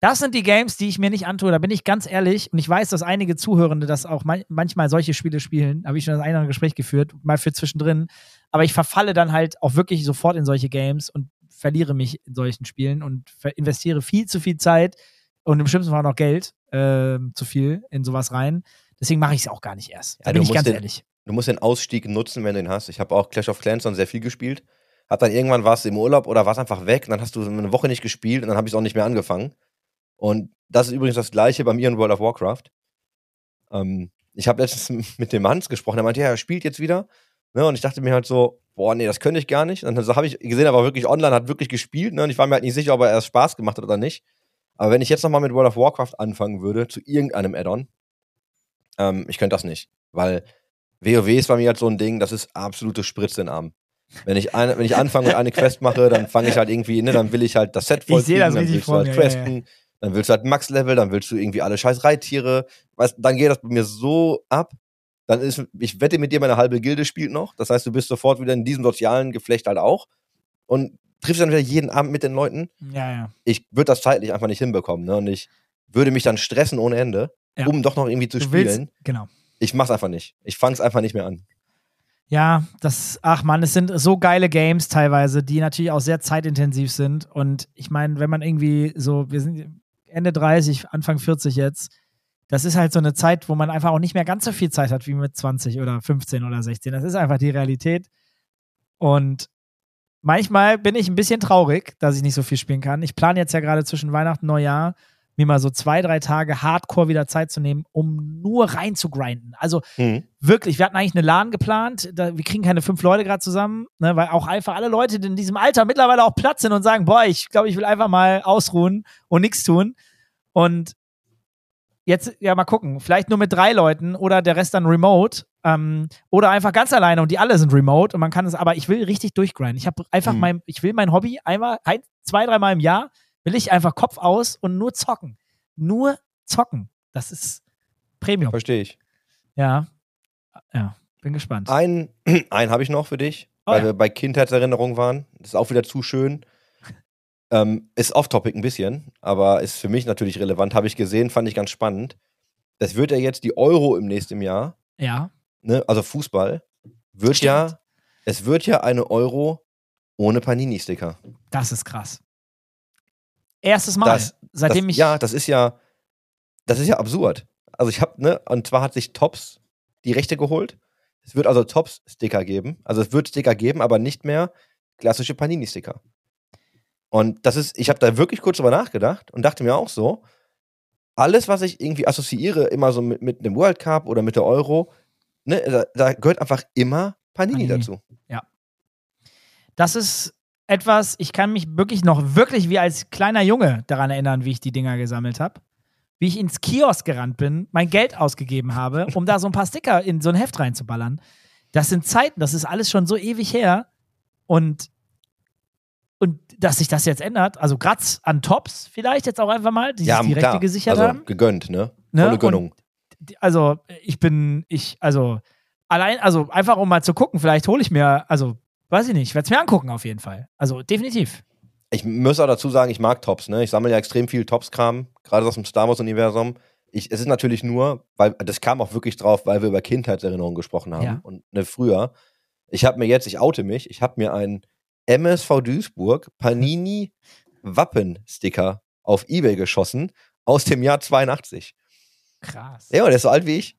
Das sind die Games, die ich mir nicht antue. Da bin ich ganz ehrlich. Und ich weiß, dass einige Zuhörende das auch man manchmal solche Spiele spielen. Habe ich schon das eine oder Gespräch geführt, mal für zwischendrin. Aber ich verfalle dann halt auch wirklich sofort in solche Games und verliere mich in solchen Spielen und investiere viel zu viel Zeit und im schlimmsten Fall noch Geld ähm, zu viel in sowas rein. Deswegen mache ich es auch gar nicht erst. Da Ja, bin du ich musst ganz den- ehrlich. Du musst den Ausstieg nutzen, wenn du ihn hast. Ich habe auch Clash of Clans dann sehr viel gespielt. Hab dann irgendwann warst du im Urlaub oder warst einfach weg und dann hast du eine Woche nicht gespielt und dann habe ich es auch nicht mehr angefangen. Und das ist übrigens das gleiche bei mir in World of Warcraft. Ähm, ich habe letztens mit dem Hans gesprochen, der meinte, ja, er spielt jetzt wieder. Ne, und ich dachte mir halt so, boah, nee, das könnte ich gar nicht. Und dann habe ich gesehen, er war wirklich online, hat wirklich gespielt. Ne, und ich war mir halt nicht sicher, ob er erst Spaß gemacht hat oder nicht. Aber wenn ich jetzt nochmal mit World of Warcraft anfangen würde, zu irgendeinem Add-on, ähm, ich könnte das nicht. Weil WoW ist bei mir halt so ein Ding, das ist absolute Spritze in den Arm. Wenn ich, eine, wenn ich anfange und eine Quest mache, dann fange ich halt irgendwie, ne, dann will ich halt das Set voll Ich sehe das dann willst du halt mir, ja, questen, dann willst du halt Max-Level, dann willst du irgendwie alle scheiß Reittiere. Weißt, dann geht das bei mir so ab. Dann ist, ich wette mit dir, meine halbe Gilde spielt noch. Das heißt, du bist sofort wieder in diesem sozialen Geflecht halt auch. Und triffst dann wieder jeden Abend mit den Leuten. Ja, ja. Ich würde das zeitlich einfach nicht hinbekommen, ne? Und ich würde mich dann stressen ohne Ende, Ja. um doch noch irgendwie zu Du spielen. willst, genau. Ich mach's einfach nicht. Ich fang's einfach nicht mehr an. Ja, das, ach man, es sind so geile Games teilweise, die natürlich auch sehr zeitintensiv sind. Und ich meine, wenn man irgendwie so, wir sind Ende 30, Anfang 40 jetzt, das ist halt so eine Zeit, wo man einfach auch nicht mehr ganz so viel Zeit hat wie mit 20 oder 15 oder 16. Das ist einfach die Realität. Und manchmal bin ich ein bisschen traurig, dass ich nicht so viel spielen kann. Ich plane jetzt ja gerade zwischen Weihnachten und Neujahr, mir mal so zwei, drei Tage Hardcore wieder Zeit zu nehmen, um nur rein zu grinden. Also Hm. wirklich, wir hatten eigentlich eine LAN geplant. Da, wir kriegen keine fünf Leute gerade zusammen, ne, weil auch einfach alle Leute die in diesem Alter mittlerweile auch Platz sind und sagen, boah, ich glaube, ich will einfach mal ausruhen und nichts tun. Und jetzt, ja, mal gucken, vielleicht nur mit drei Leuten oder der Rest dann remote ähm, oder einfach ganz alleine und die alle sind remote und man kann es, aber ich will richtig durchgrinden. Ich habe einfach Mhm. mein, ich will mein Hobby einmal, ein, zwei, dreimal im Jahr will ich einfach Kopf aus und nur zocken. Nur zocken. Das ist Premium. Verstehe ich. Ja. Ja, bin gespannt. Einen, einen habe ich noch für dich, Oh weil ja. wir bei Kindheitserinnerungen waren. Das ist auch wieder zu schön. Ähm, ist off-topic ein bisschen, aber ist für mich natürlich relevant. Habe ich gesehen, fand ich ganz spannend. Das wird ja jetzt die Euro im nächsten Jahr, Ja. ne? also Fußball, wird Stimmt. ja, es wird ja eine Euro ohne Panini-Sticker. Das ist krass. Erstes Mal, Das- seitdem das, ich. ja, das ist ja, das ist ja absurd. Also ich habe, ne, und zwar hat sich Tops die Rechte geholt. Es wird also Tops-Sticker geben. Also es wird Sticker geben, aber nicht mehr klassische Panini-Sticker. Und das ist, ich habe da wirklich kurz drüber nachgedacht und dachte mir auch so, alles, was ich irgendwie assoziiere, immer so mit, mit dem World Cup oder mit der Euro, ne, da, da gehört einfach immer Panini, Panini. dazu. Das ist etwas, ich kann mich wirklich noch wirklich wie als kleiner Junge daran erinnern, wie ich die Dinger gesammelt habe. Wie ich ins Kiosk gerannt bin, mein Geld ausgegeben habe, um da so ein paar Sticker in so ein Heft reinzuballern. Das sind Zeiten, das ist alles schon so ewig her. Und, und dass sich das jetzt ändert, also Gratz an Tops vielleicht jetzt auch einfach mal, die sich die Rechte klar. gesichert also, haben. gegönnt, ne? Ne? Volle Und Gönnung. die- also ich bin, ich, also allein, also einfach um mal zu gucken, vielleicht hole ich mir, also weiß ich nicht, ich werde es mir angucken auf jeden Fall. Also definitiv. Ich muss auch dazu sagen, ich mag Tops, ne? Ich sammle ja extrem viel Tops-Kram, gerade aus dem Star Wars-Universum. Ich, es ist natürlich nur, weil das kam auch wirklich drauf, weil wir über Kindheitserinnerungen gesprochen haben. Ja. Und ne, früher, ich habe mir jetzt, ich oute mich, ich habe mir einen MSV Duisburg Panini Wappensticker auf Ebay geschossen aus dem Jahr 82. Krass. Ja, und der ist so alt wie ich.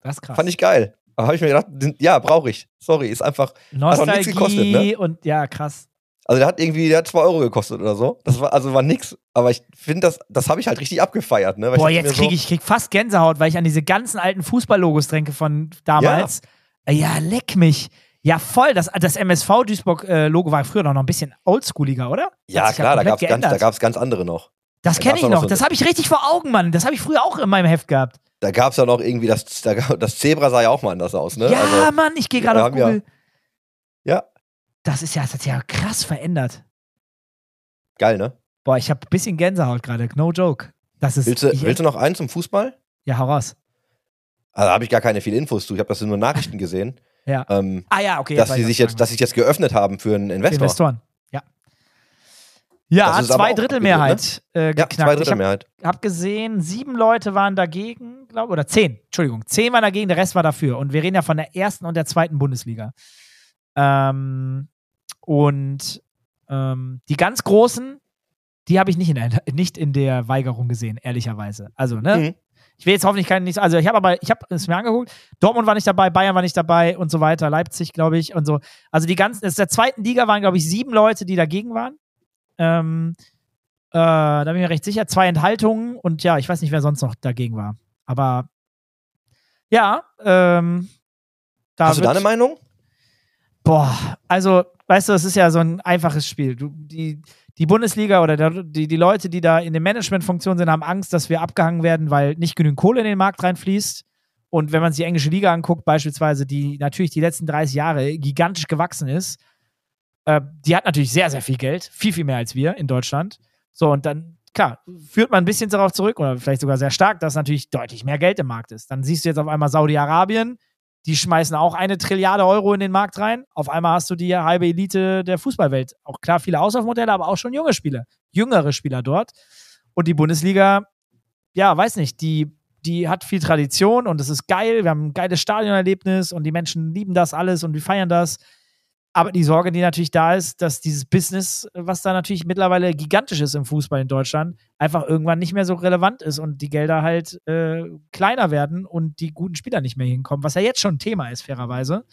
Das ist krass. Fand ich geil. Habe ich mir gedacht, ja, brauche ich. Sorry, ist einfach. auch nichts Nostalgie gekostet, ne? und ja, krass. Also der hat irgendwie, der hat 2 Euro gekostet oder so. Das war, also war nix. Aber ich finde, das, das habe ich halt richtig abgefeiert, ne? Weil Boah, jetzt kriege ich krieg fast Gänsehaut, weil ich an diese ganzen alten Fußballlogos denke von damals. Ja, ja leck mich. Ja, voll. Das, das MSV Duisburg-Logo war früher noch ein bisschen oldschooliger, oder? Ja, Hat klar, da gab es ganz, da gab's ganz andere noch. Das da kenne ich noch noch. so- Das habe ich richtig vor Augen, Mann. Das habe ich früher auch in meinem Heft gehabt. Da gab es ja noch irgendwie, das, das Zebra sah ja auch mal anders aus, ne? Ja, Also, Mann, ich gehe gerade auf haben ja- Google. ja, Das ist ja, das hat ja krass verändert. geil, ne? Boah, ich habe ein bisschen Gänsehaut gerade. No joke. Das ist. Willst du, ich, willst du noch einen zum Fußball? ja, hau raus. Also, da habe ich gar keine viele Infos zu. Ich habe das in nur Nachrichten gesehen. Ja. Ähm, Ah ja, okay. dass sie ich, sich jetzt, dass sie sich jetzt geöffnet haben für einen Investor. Investoren. Ja. Ja, ist aber auch Zweidrittelmehrheit äh, Ja, geknackt. zwei ich habe hab gesehen, sieben Leute waren dagegen, glaube oder zehn, Entschuldigung, zehn waren dagegen, der Rest war dafür. Und wir reden ja von der ersten und der zweiten Bundesliga. Ähm, und ähm, die ganz Großen, die habe ich nicht in, der, nicht in der Weigerung gesehen, ehrlicherweise. Also, ne? Mhm. Ich will jetzt hoffentlich keinen nicht, also ich habe aber, ich habe es mir angeguckt, Dortmund war nicht dabei, Bayern war nicht dabei und so weiter, Leipzig, glaube ich, und so. Also die ganzen, ist der zweiten Liga waren, glaube ich, sieben Leute, die dagegen waren. Ähm, äh, da bin ich mir recht sicher. Zwei Enthaltungen und ja, ich weiß nicht, wer sonst noch dagegen war. Aber ja, ähm, da Hast du da wird- eine Meinung? Boah, also, weißt du, es ist ja so ein einfaches Spiel. Du, die, die Bundesliga oder der, die, die Leute, die da in den Managementfunktionen sind, haben Angst, dass wir abgehangen werden, weil nicht genügend Kohle in den Markt reinfließt. Und wenn man sich die englische Liga anguckt, beispielsweise, die natürlich die letzten 30 Jahre gigantisch gewachsen ist, äh, die hat natürlich sehr, sehr viel Geld, viel, viel mehr als wir in Deutschland. So, und dann, klar, führt man ein bisschen darauf zurück oder vielleicht sogar sehr stark, dass natürlich deutlich mehr Geld im Markt ist. Dann siehst du jetzt auf einmal Saudi-Arabien, die schmeißen auch eine Trilliarde Euro in den Markt rein. Auf einmal hast du die halbe Elite der Fußballwelt. Auch klar, viele Auslaufmodelle, aber auch schon junge Spieler, jüngere Spieler dort. Und die Bundesliga, ja, weiß nicht, die, die hat viel Tradition und es ist geil. Wir haben ein geiles Stadionerlebnis und die Menschen lieben das alles und wir feiern das. Aber die Sorge, die natürlich da ist, dass dieses Business, was da natürlich mittlerweile gigantisch ist im Fußball in Deutschland, einfach irgendwann nicht mehr so relevant ist und die Gelder halt äh, kleiner werden und die guten Spieler nicht mehr hinkommen, was ja jetzt schon ein Thema ist, fairerweise.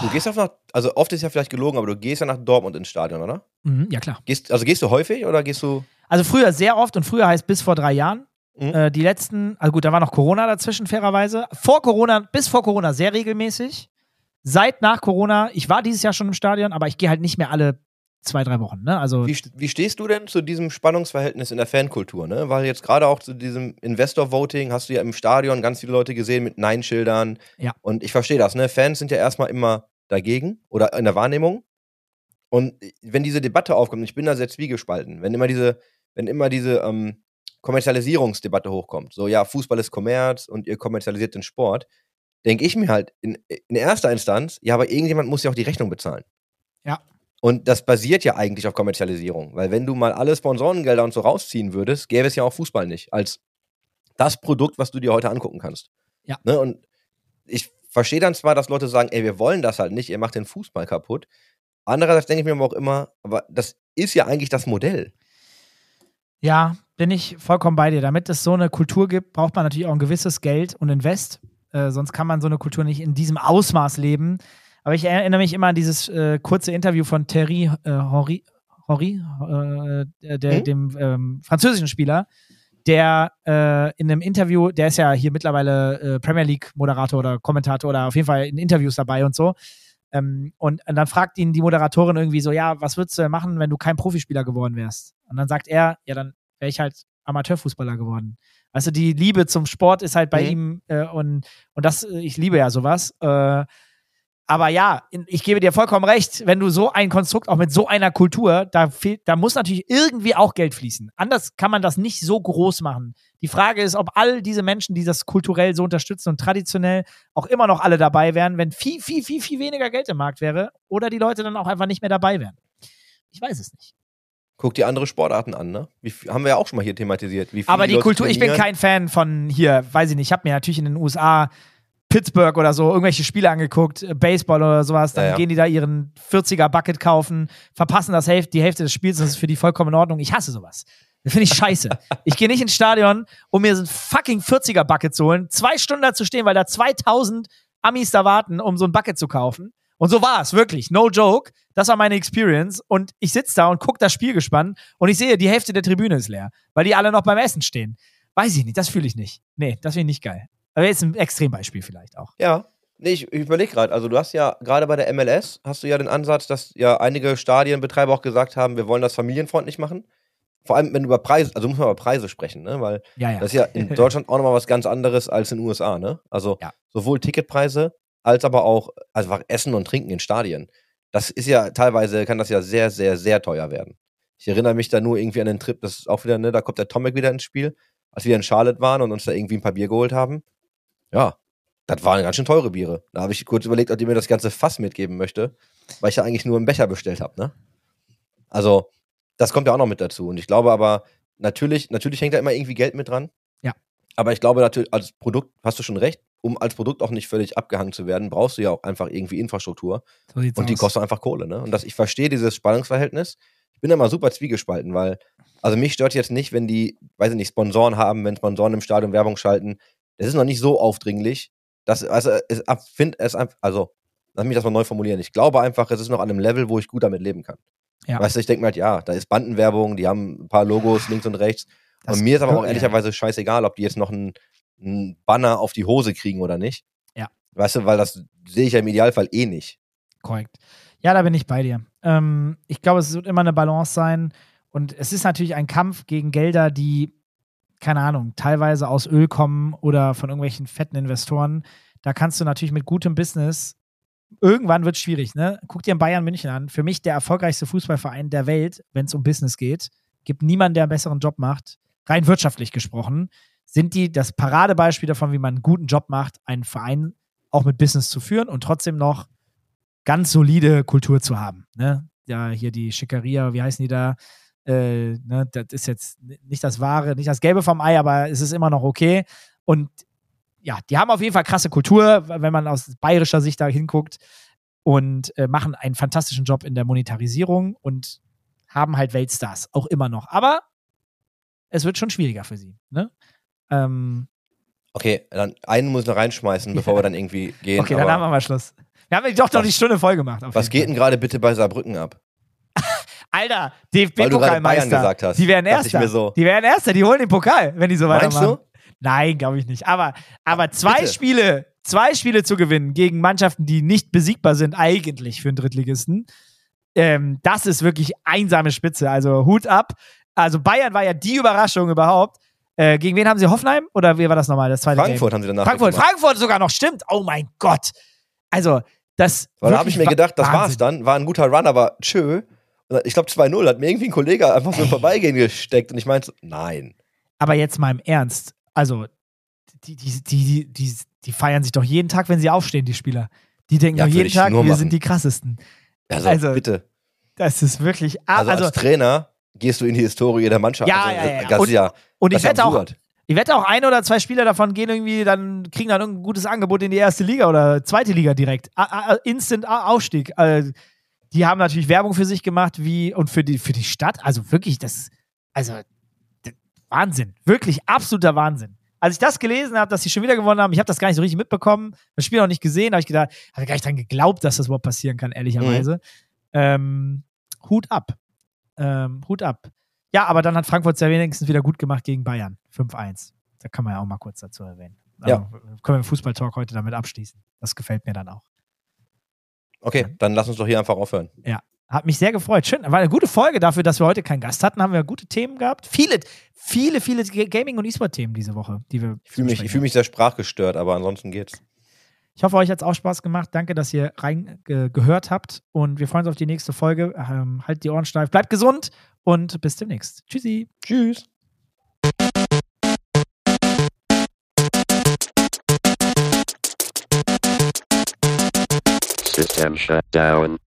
Du gehst auch nach, also oft ist ja vielleicht gelogen, aber du gehst ja nach Dortmund ins Stadion, oder? Mhm, ja, klar. Gehst, also gehst du häufig oder gehst du. Also früher sehr oft und früher heißt bis vor drei Jahren. Mhm. Äh, die letzten, also gut, da war noch Corona dazwischen, fairerweise. Vor Corona, bis vor Corona sehr regelmäßig. Seit nach Corona, ich war dieses Jahr schon im Stadion, aber ich gehe halt nicht mehr alle zwei, drei Wochen. Ne? Also Wie, wie stehst du denn zu diesem Spannungsverhältnis in der Fankultur? Ne? Weil jetzt gerade auch zu diesem Investor-Voting hast du ja im Stadion ganz viele Leute gesehen mit Nein-Schildern. Ja. Und ich verstehe das, ne? Fans sind ja erstmal immer dagegen oder in der Wahrnehmung. Und wenn diese Debatte aufkommt, ich bin da sehr zwiegespalten, wenn immer diese, wenn immer diese ähm, Kommerzialisierungsdebatte hochkommt, so ja, Fußball ist Kommerz und ihr kommerzialisiert den Sport, denke ich mir halt in, in erster Instanz, ja, aber irgendjemand muss ja auch die Rechnung bezahlen. Ja. Und das basiert ja eigentlich auf Kommerzialisierung, weil wenn du mal alle Sponsorengelder und so rausziehen würdest, gäbe es ja auch Fußball nicht als das Produkt, was du dir heute angucken kannst. Ja. Ne? Und ich verstehe dann zwar, dass Leute sagen, ey, wir wollen das halt nicht, ihr macht den Fußball kaputt. Andererseits denke ich mir aber auch immer, aber das ist ja eigentlich das Modell. Ja, bin ich vollkommen bei dir. Damit es so eine Kultur gibt, braucht man natürlich auch ein gewisses Geld und Invest. Äh, sonst kann man so eine Kultur nicht in diesem Ausmaß leben. Aber ich erinnere mich immer an dieses äh, kurze Interview von Thierry äh, Henry, Henry äh, der, Hm? dem ähm, französischen Spieler, der äh, in einem Interview, der ist ja hier mittlerweile äh, Premier League Moderator oder Kommentator oder auf jeden Fall in Interviews dabei und so. Ähm, und, und dann fragt ihn die Moderatorin irgendwie so, ja, was würdest du denn machen, wenn du kein Profispieler geworden wärst? Und dann sagt er, ja, dann wäre ich halt Amateurfußballer geworden. Du, die Liebe zum Sport ist halt bei Mhm. ihm äh, und, und das, äh, ich liebe ja sowas. Äh, aber ja, ich gebe dir vollkommen recht, wenn du so ein Konstrukt, auch mit so einer Kultur, da fehlt, da muss natürlich irgendwie auch Geld fließen. Anders kann man das nicht so groß machen. Die Frage ist, ob all diese Menschen, die das kulturell so unterstützen und traditionell auch immer noch alle dabei wären, wenn viel, viel, viel, viel weniger Geld im Markt wäre oder die Leute dann auch einfach nicht mehr dabei wären. Ich weiß es nicht. Guck dir andere Sportarten an, ne? Wie, haben wir ja auch schon mal hier thematisiert. Aber die Leute Kultur, ich bin trainieren. kein Fan von hier, weiß ich nicht, ich habe mir natürlich in den USA Pittsburgh oder so irgendwelche Spiele angeguckt, äh, Baseball oder sowas, dann Ja, ja. gehen die da ihren 40er Bucket kaufen, verpassen das Hälfte, die Hälfte des Spiels, das ist für die vollkommen in Ordnung. Ich hasse sowas. Das finde ich scheiße. ich gehe nicht ins Stadion, um mir so ein fucking 40er Bucket zu holen, zwei Stunden da zu stehen, weil da 2000 Amis da warten, um so ein Bucket zu kaufen. Und so war es, wirklich. No joke. Das war meine Experience. Und ich sitze da und gucke das Spiel gespannt und ich sehe, die Hälfte der Tribüne ist leer, weil die alle noch beim Essen stehen. Weiß ich nicht, das fühle ich nicht. Nee, das finde ich nicht geil. Aber jetzt ein Extrembeispiel vielleicht auch. Ja. Nee, ich, ich überlege gerade, also du hast ja gerade bei der MLS hast du ja den Ansatz, dass ja einige Stadienbetreiber auch gesagt haben, wir wollen das familienfreundlich machen. Vor allem, wenn du über Preise, also muss man über Preise sprechen, ne? Weil Ja, ja. das ist ja in Deutschland auch nochmal was ganz anderes als in den USA, ne? Also Ja. sowohl Ticketpreise als aber auch also einfach Essen und Trinken in Stadien. Das ist ja teilweise, kann das ja sehr, sehr, sehr teuer werden. Ich erinnere mich da nur irgendwie an den Trip, das ist auch wieder, ne, da kommt der Tomek wieder ins Spiel, als wir in Charlotte waren und uns da irgendwie ein paar Bier geholt haben. Ja, das waren ganz schön teure Biere. Da habe ich kurz überlegt, ob die mir das ganze Fass mitgeben möchte, weil ich ja eigentlich nur einen Becher bestellt habe, ne? Also, Das kommt ja auch noch mit dazu. Und ich glaube aber, natürlich, natürlich hängt da immer irgendwie Geld mit dran. Ja. Aber ich glaube natürlich, als Produkt hast du schon recht, um als Produkt auch nicht völlig abgehangen zu werden, brauchst du ja auch einfach irgendwie Infrastruktur. So Und die aus. kostet einfach Kohle, ne? Und das, ich verstehe dieses Spannungsverhältnis. Ich bin da mal super zwiegespalten, weil, also mich stört jetzt nicht, wenn die, weiß ich nicht, Sponsoren haben, wenn Sponsoren im Stadion Werbung schalten. Das ist noch nicht so aufdringlich. Das, also, es find es also, lass mich das mal neu formulieren. Ich glaube einfach, es ist noch an einem Level, wo ich gut damit leben kann. Ja. Weißt du, ich denke mir halt, ja, da ist Bandenwerbung, die haben ein paar Logos links und rechts. Das und mir ist aber auch ehrlicherweise scheißegal, ob die jetzt noch einen, einen Banner auf die Hose kriegen oder nicht. Ja. Weißt du, weil das sehe ich ja im Idealfall eh nicht. Korrekt. Ja, da bin ich bei dir. Ähm, ich glaube, es wird immer eine Balance sein. Und es ist natürlich ein Kampf gegen Gelder, die, keine Ahnung, teilweise aus Öl kommen oder von irgendwelchen fetten Investoren. Da kannst du natürlich mit gutem Business, irgendwann wird es schwierig, ne? Guck dir Bayern München an. Für mich der erfolgreichste Fußballverein der Welt, wenn es um Business geht. Gibt niemanden, der einen besseren Job macht. Rein wirtschaftlich gesprochen, sind die das Paradebeispiel davon, wie man einen guten Job macht, einen Verein auch mit Business zu führen und trotzdem noch ganz solide Kultur zu haben. Ne? Ja, hier die Schickeria, wie heißen die da? Äh, ne, das ist jetzt nicht das Wahre, nicht das Gelbe vom Ei, aber es ist immer noch okay. Und ja, die haben auf jeden Fall krasse Kultur, wenn man aus bayerischer Sicht da hinguckt und äh, machen einen fantastischen Job in der Monetarisierung und haben halt Weltstars, auch immer noch. Aber es wird schon schwieriger für sie. Ne? Ähm, Okay, dann einen muss ich noch reinschmeißen, bevor wir dann irgendwie gehen. okay, dann haben wir mal Schluss. Wir haben doch noch die Stunde voll gemacht. was geht denn gerade bitte bei Saarbrücken ab? Alter, DFB-Pokalmeister. Die werden Erster. so. Die werden Erster, die holen den Pokal, wenn die so Meinst weitermachen. du? Nein, glaube ich nicht. Aber, aber zwei bitte. Spiele, zwei Spiele zu gewinnen gegen Mannschaften, die nicht besiegbar sind, eigentlich für einen Drittligisten, ähm, das ist wirklich einsame Spitze. Also Hut ab. Also Bayern war ja die Überraschung überhaupt. Äh, gegen wen haben sie Hoffenheim? Oder wie war das nochmal? Das zweite Frankfurt Game? haben sie danach Frankfurt, gemacht. Frankfurt sogar noch, stimmt. Oh mein Gott. Also, das. Weil da habe ich mir gedacht, das Wahnsinn. war's dann. War ein guter Run, aber tschö. Ich glaube 2-0 hat mir irgendwie ein Kollege einfach so Vorbeigehen gesteckt und ich meinte, nein. Aber jetzt mal im Ernst. Also, die, die, die, die, die feiern sich doch jeden Tag, wenn sie aufstehen, die Spieler. Die denken Ja, doch jeden Tag, wir machen. sind die krassesten. Also, Also, bitte. Das ist wirklich. Also, Also, als Trainer gehst du in die Historie der Mannschaft. Ja, also, ja, ja, ja. Das Und- und ich wette auch, ich wette auch ein oder zwei Spieler davon gehen irgendwie, dann kriegen dann irgendein gutes Angebot in die erste Liga oder zweite Liga direkt. A- a- Instant A- Aufstieg. Äh, die haben natürlich Werbung für sich gemacht, wie und für die, für die Stadt. Also wirklich, das, also Wahnsinn. Wirklich absoluter Wahnsinn. Als ich das gelesen habe, dass sie schon wieder gewonnen haben, ich habe das gar nicht so richtig mitbekommen, das Spiel noch nicht gesehen, habe ich gedacht, habe gar nicht dran geglaubt, dass das überhaupt passieren kann, ehrlicherweise. Ähm, Hut ab. Ähm, Hut ab. Ja, aber dann hat Frankfurt es ja wenigstens wieder gut gemacht gegen Bayern. 5-1. Da kann man ja auch mal kurz dazu erwähnen. Ja. Also, können wir im Fußballtalk heute damit abschließen. Das gefällt mir dann auch. Okay, dann lass uns doch hier einfach aufhören. Hat mich sehr gefreut. Schön. War eine gute Folge dafür, dass wir heute keinen Gast hatten. Haben wir gute Themen gehabt. Viele, viele, viele Gaming- und E-Sport-Themen diese Woche, die wir. Ich fühle mich, ich fühl mich sehr sprachgestört, aber ansonsten geht's. Ich hoffe, euch hat es auch Spaß gemacht. Danke, dass ihr reingehört habt. Und wir freuen uns auf die nächste Folge. Ähm, halt die Ohren steif. Bleibt gesund und bis demnächst. Tschüssi. Tschüss. System shut down.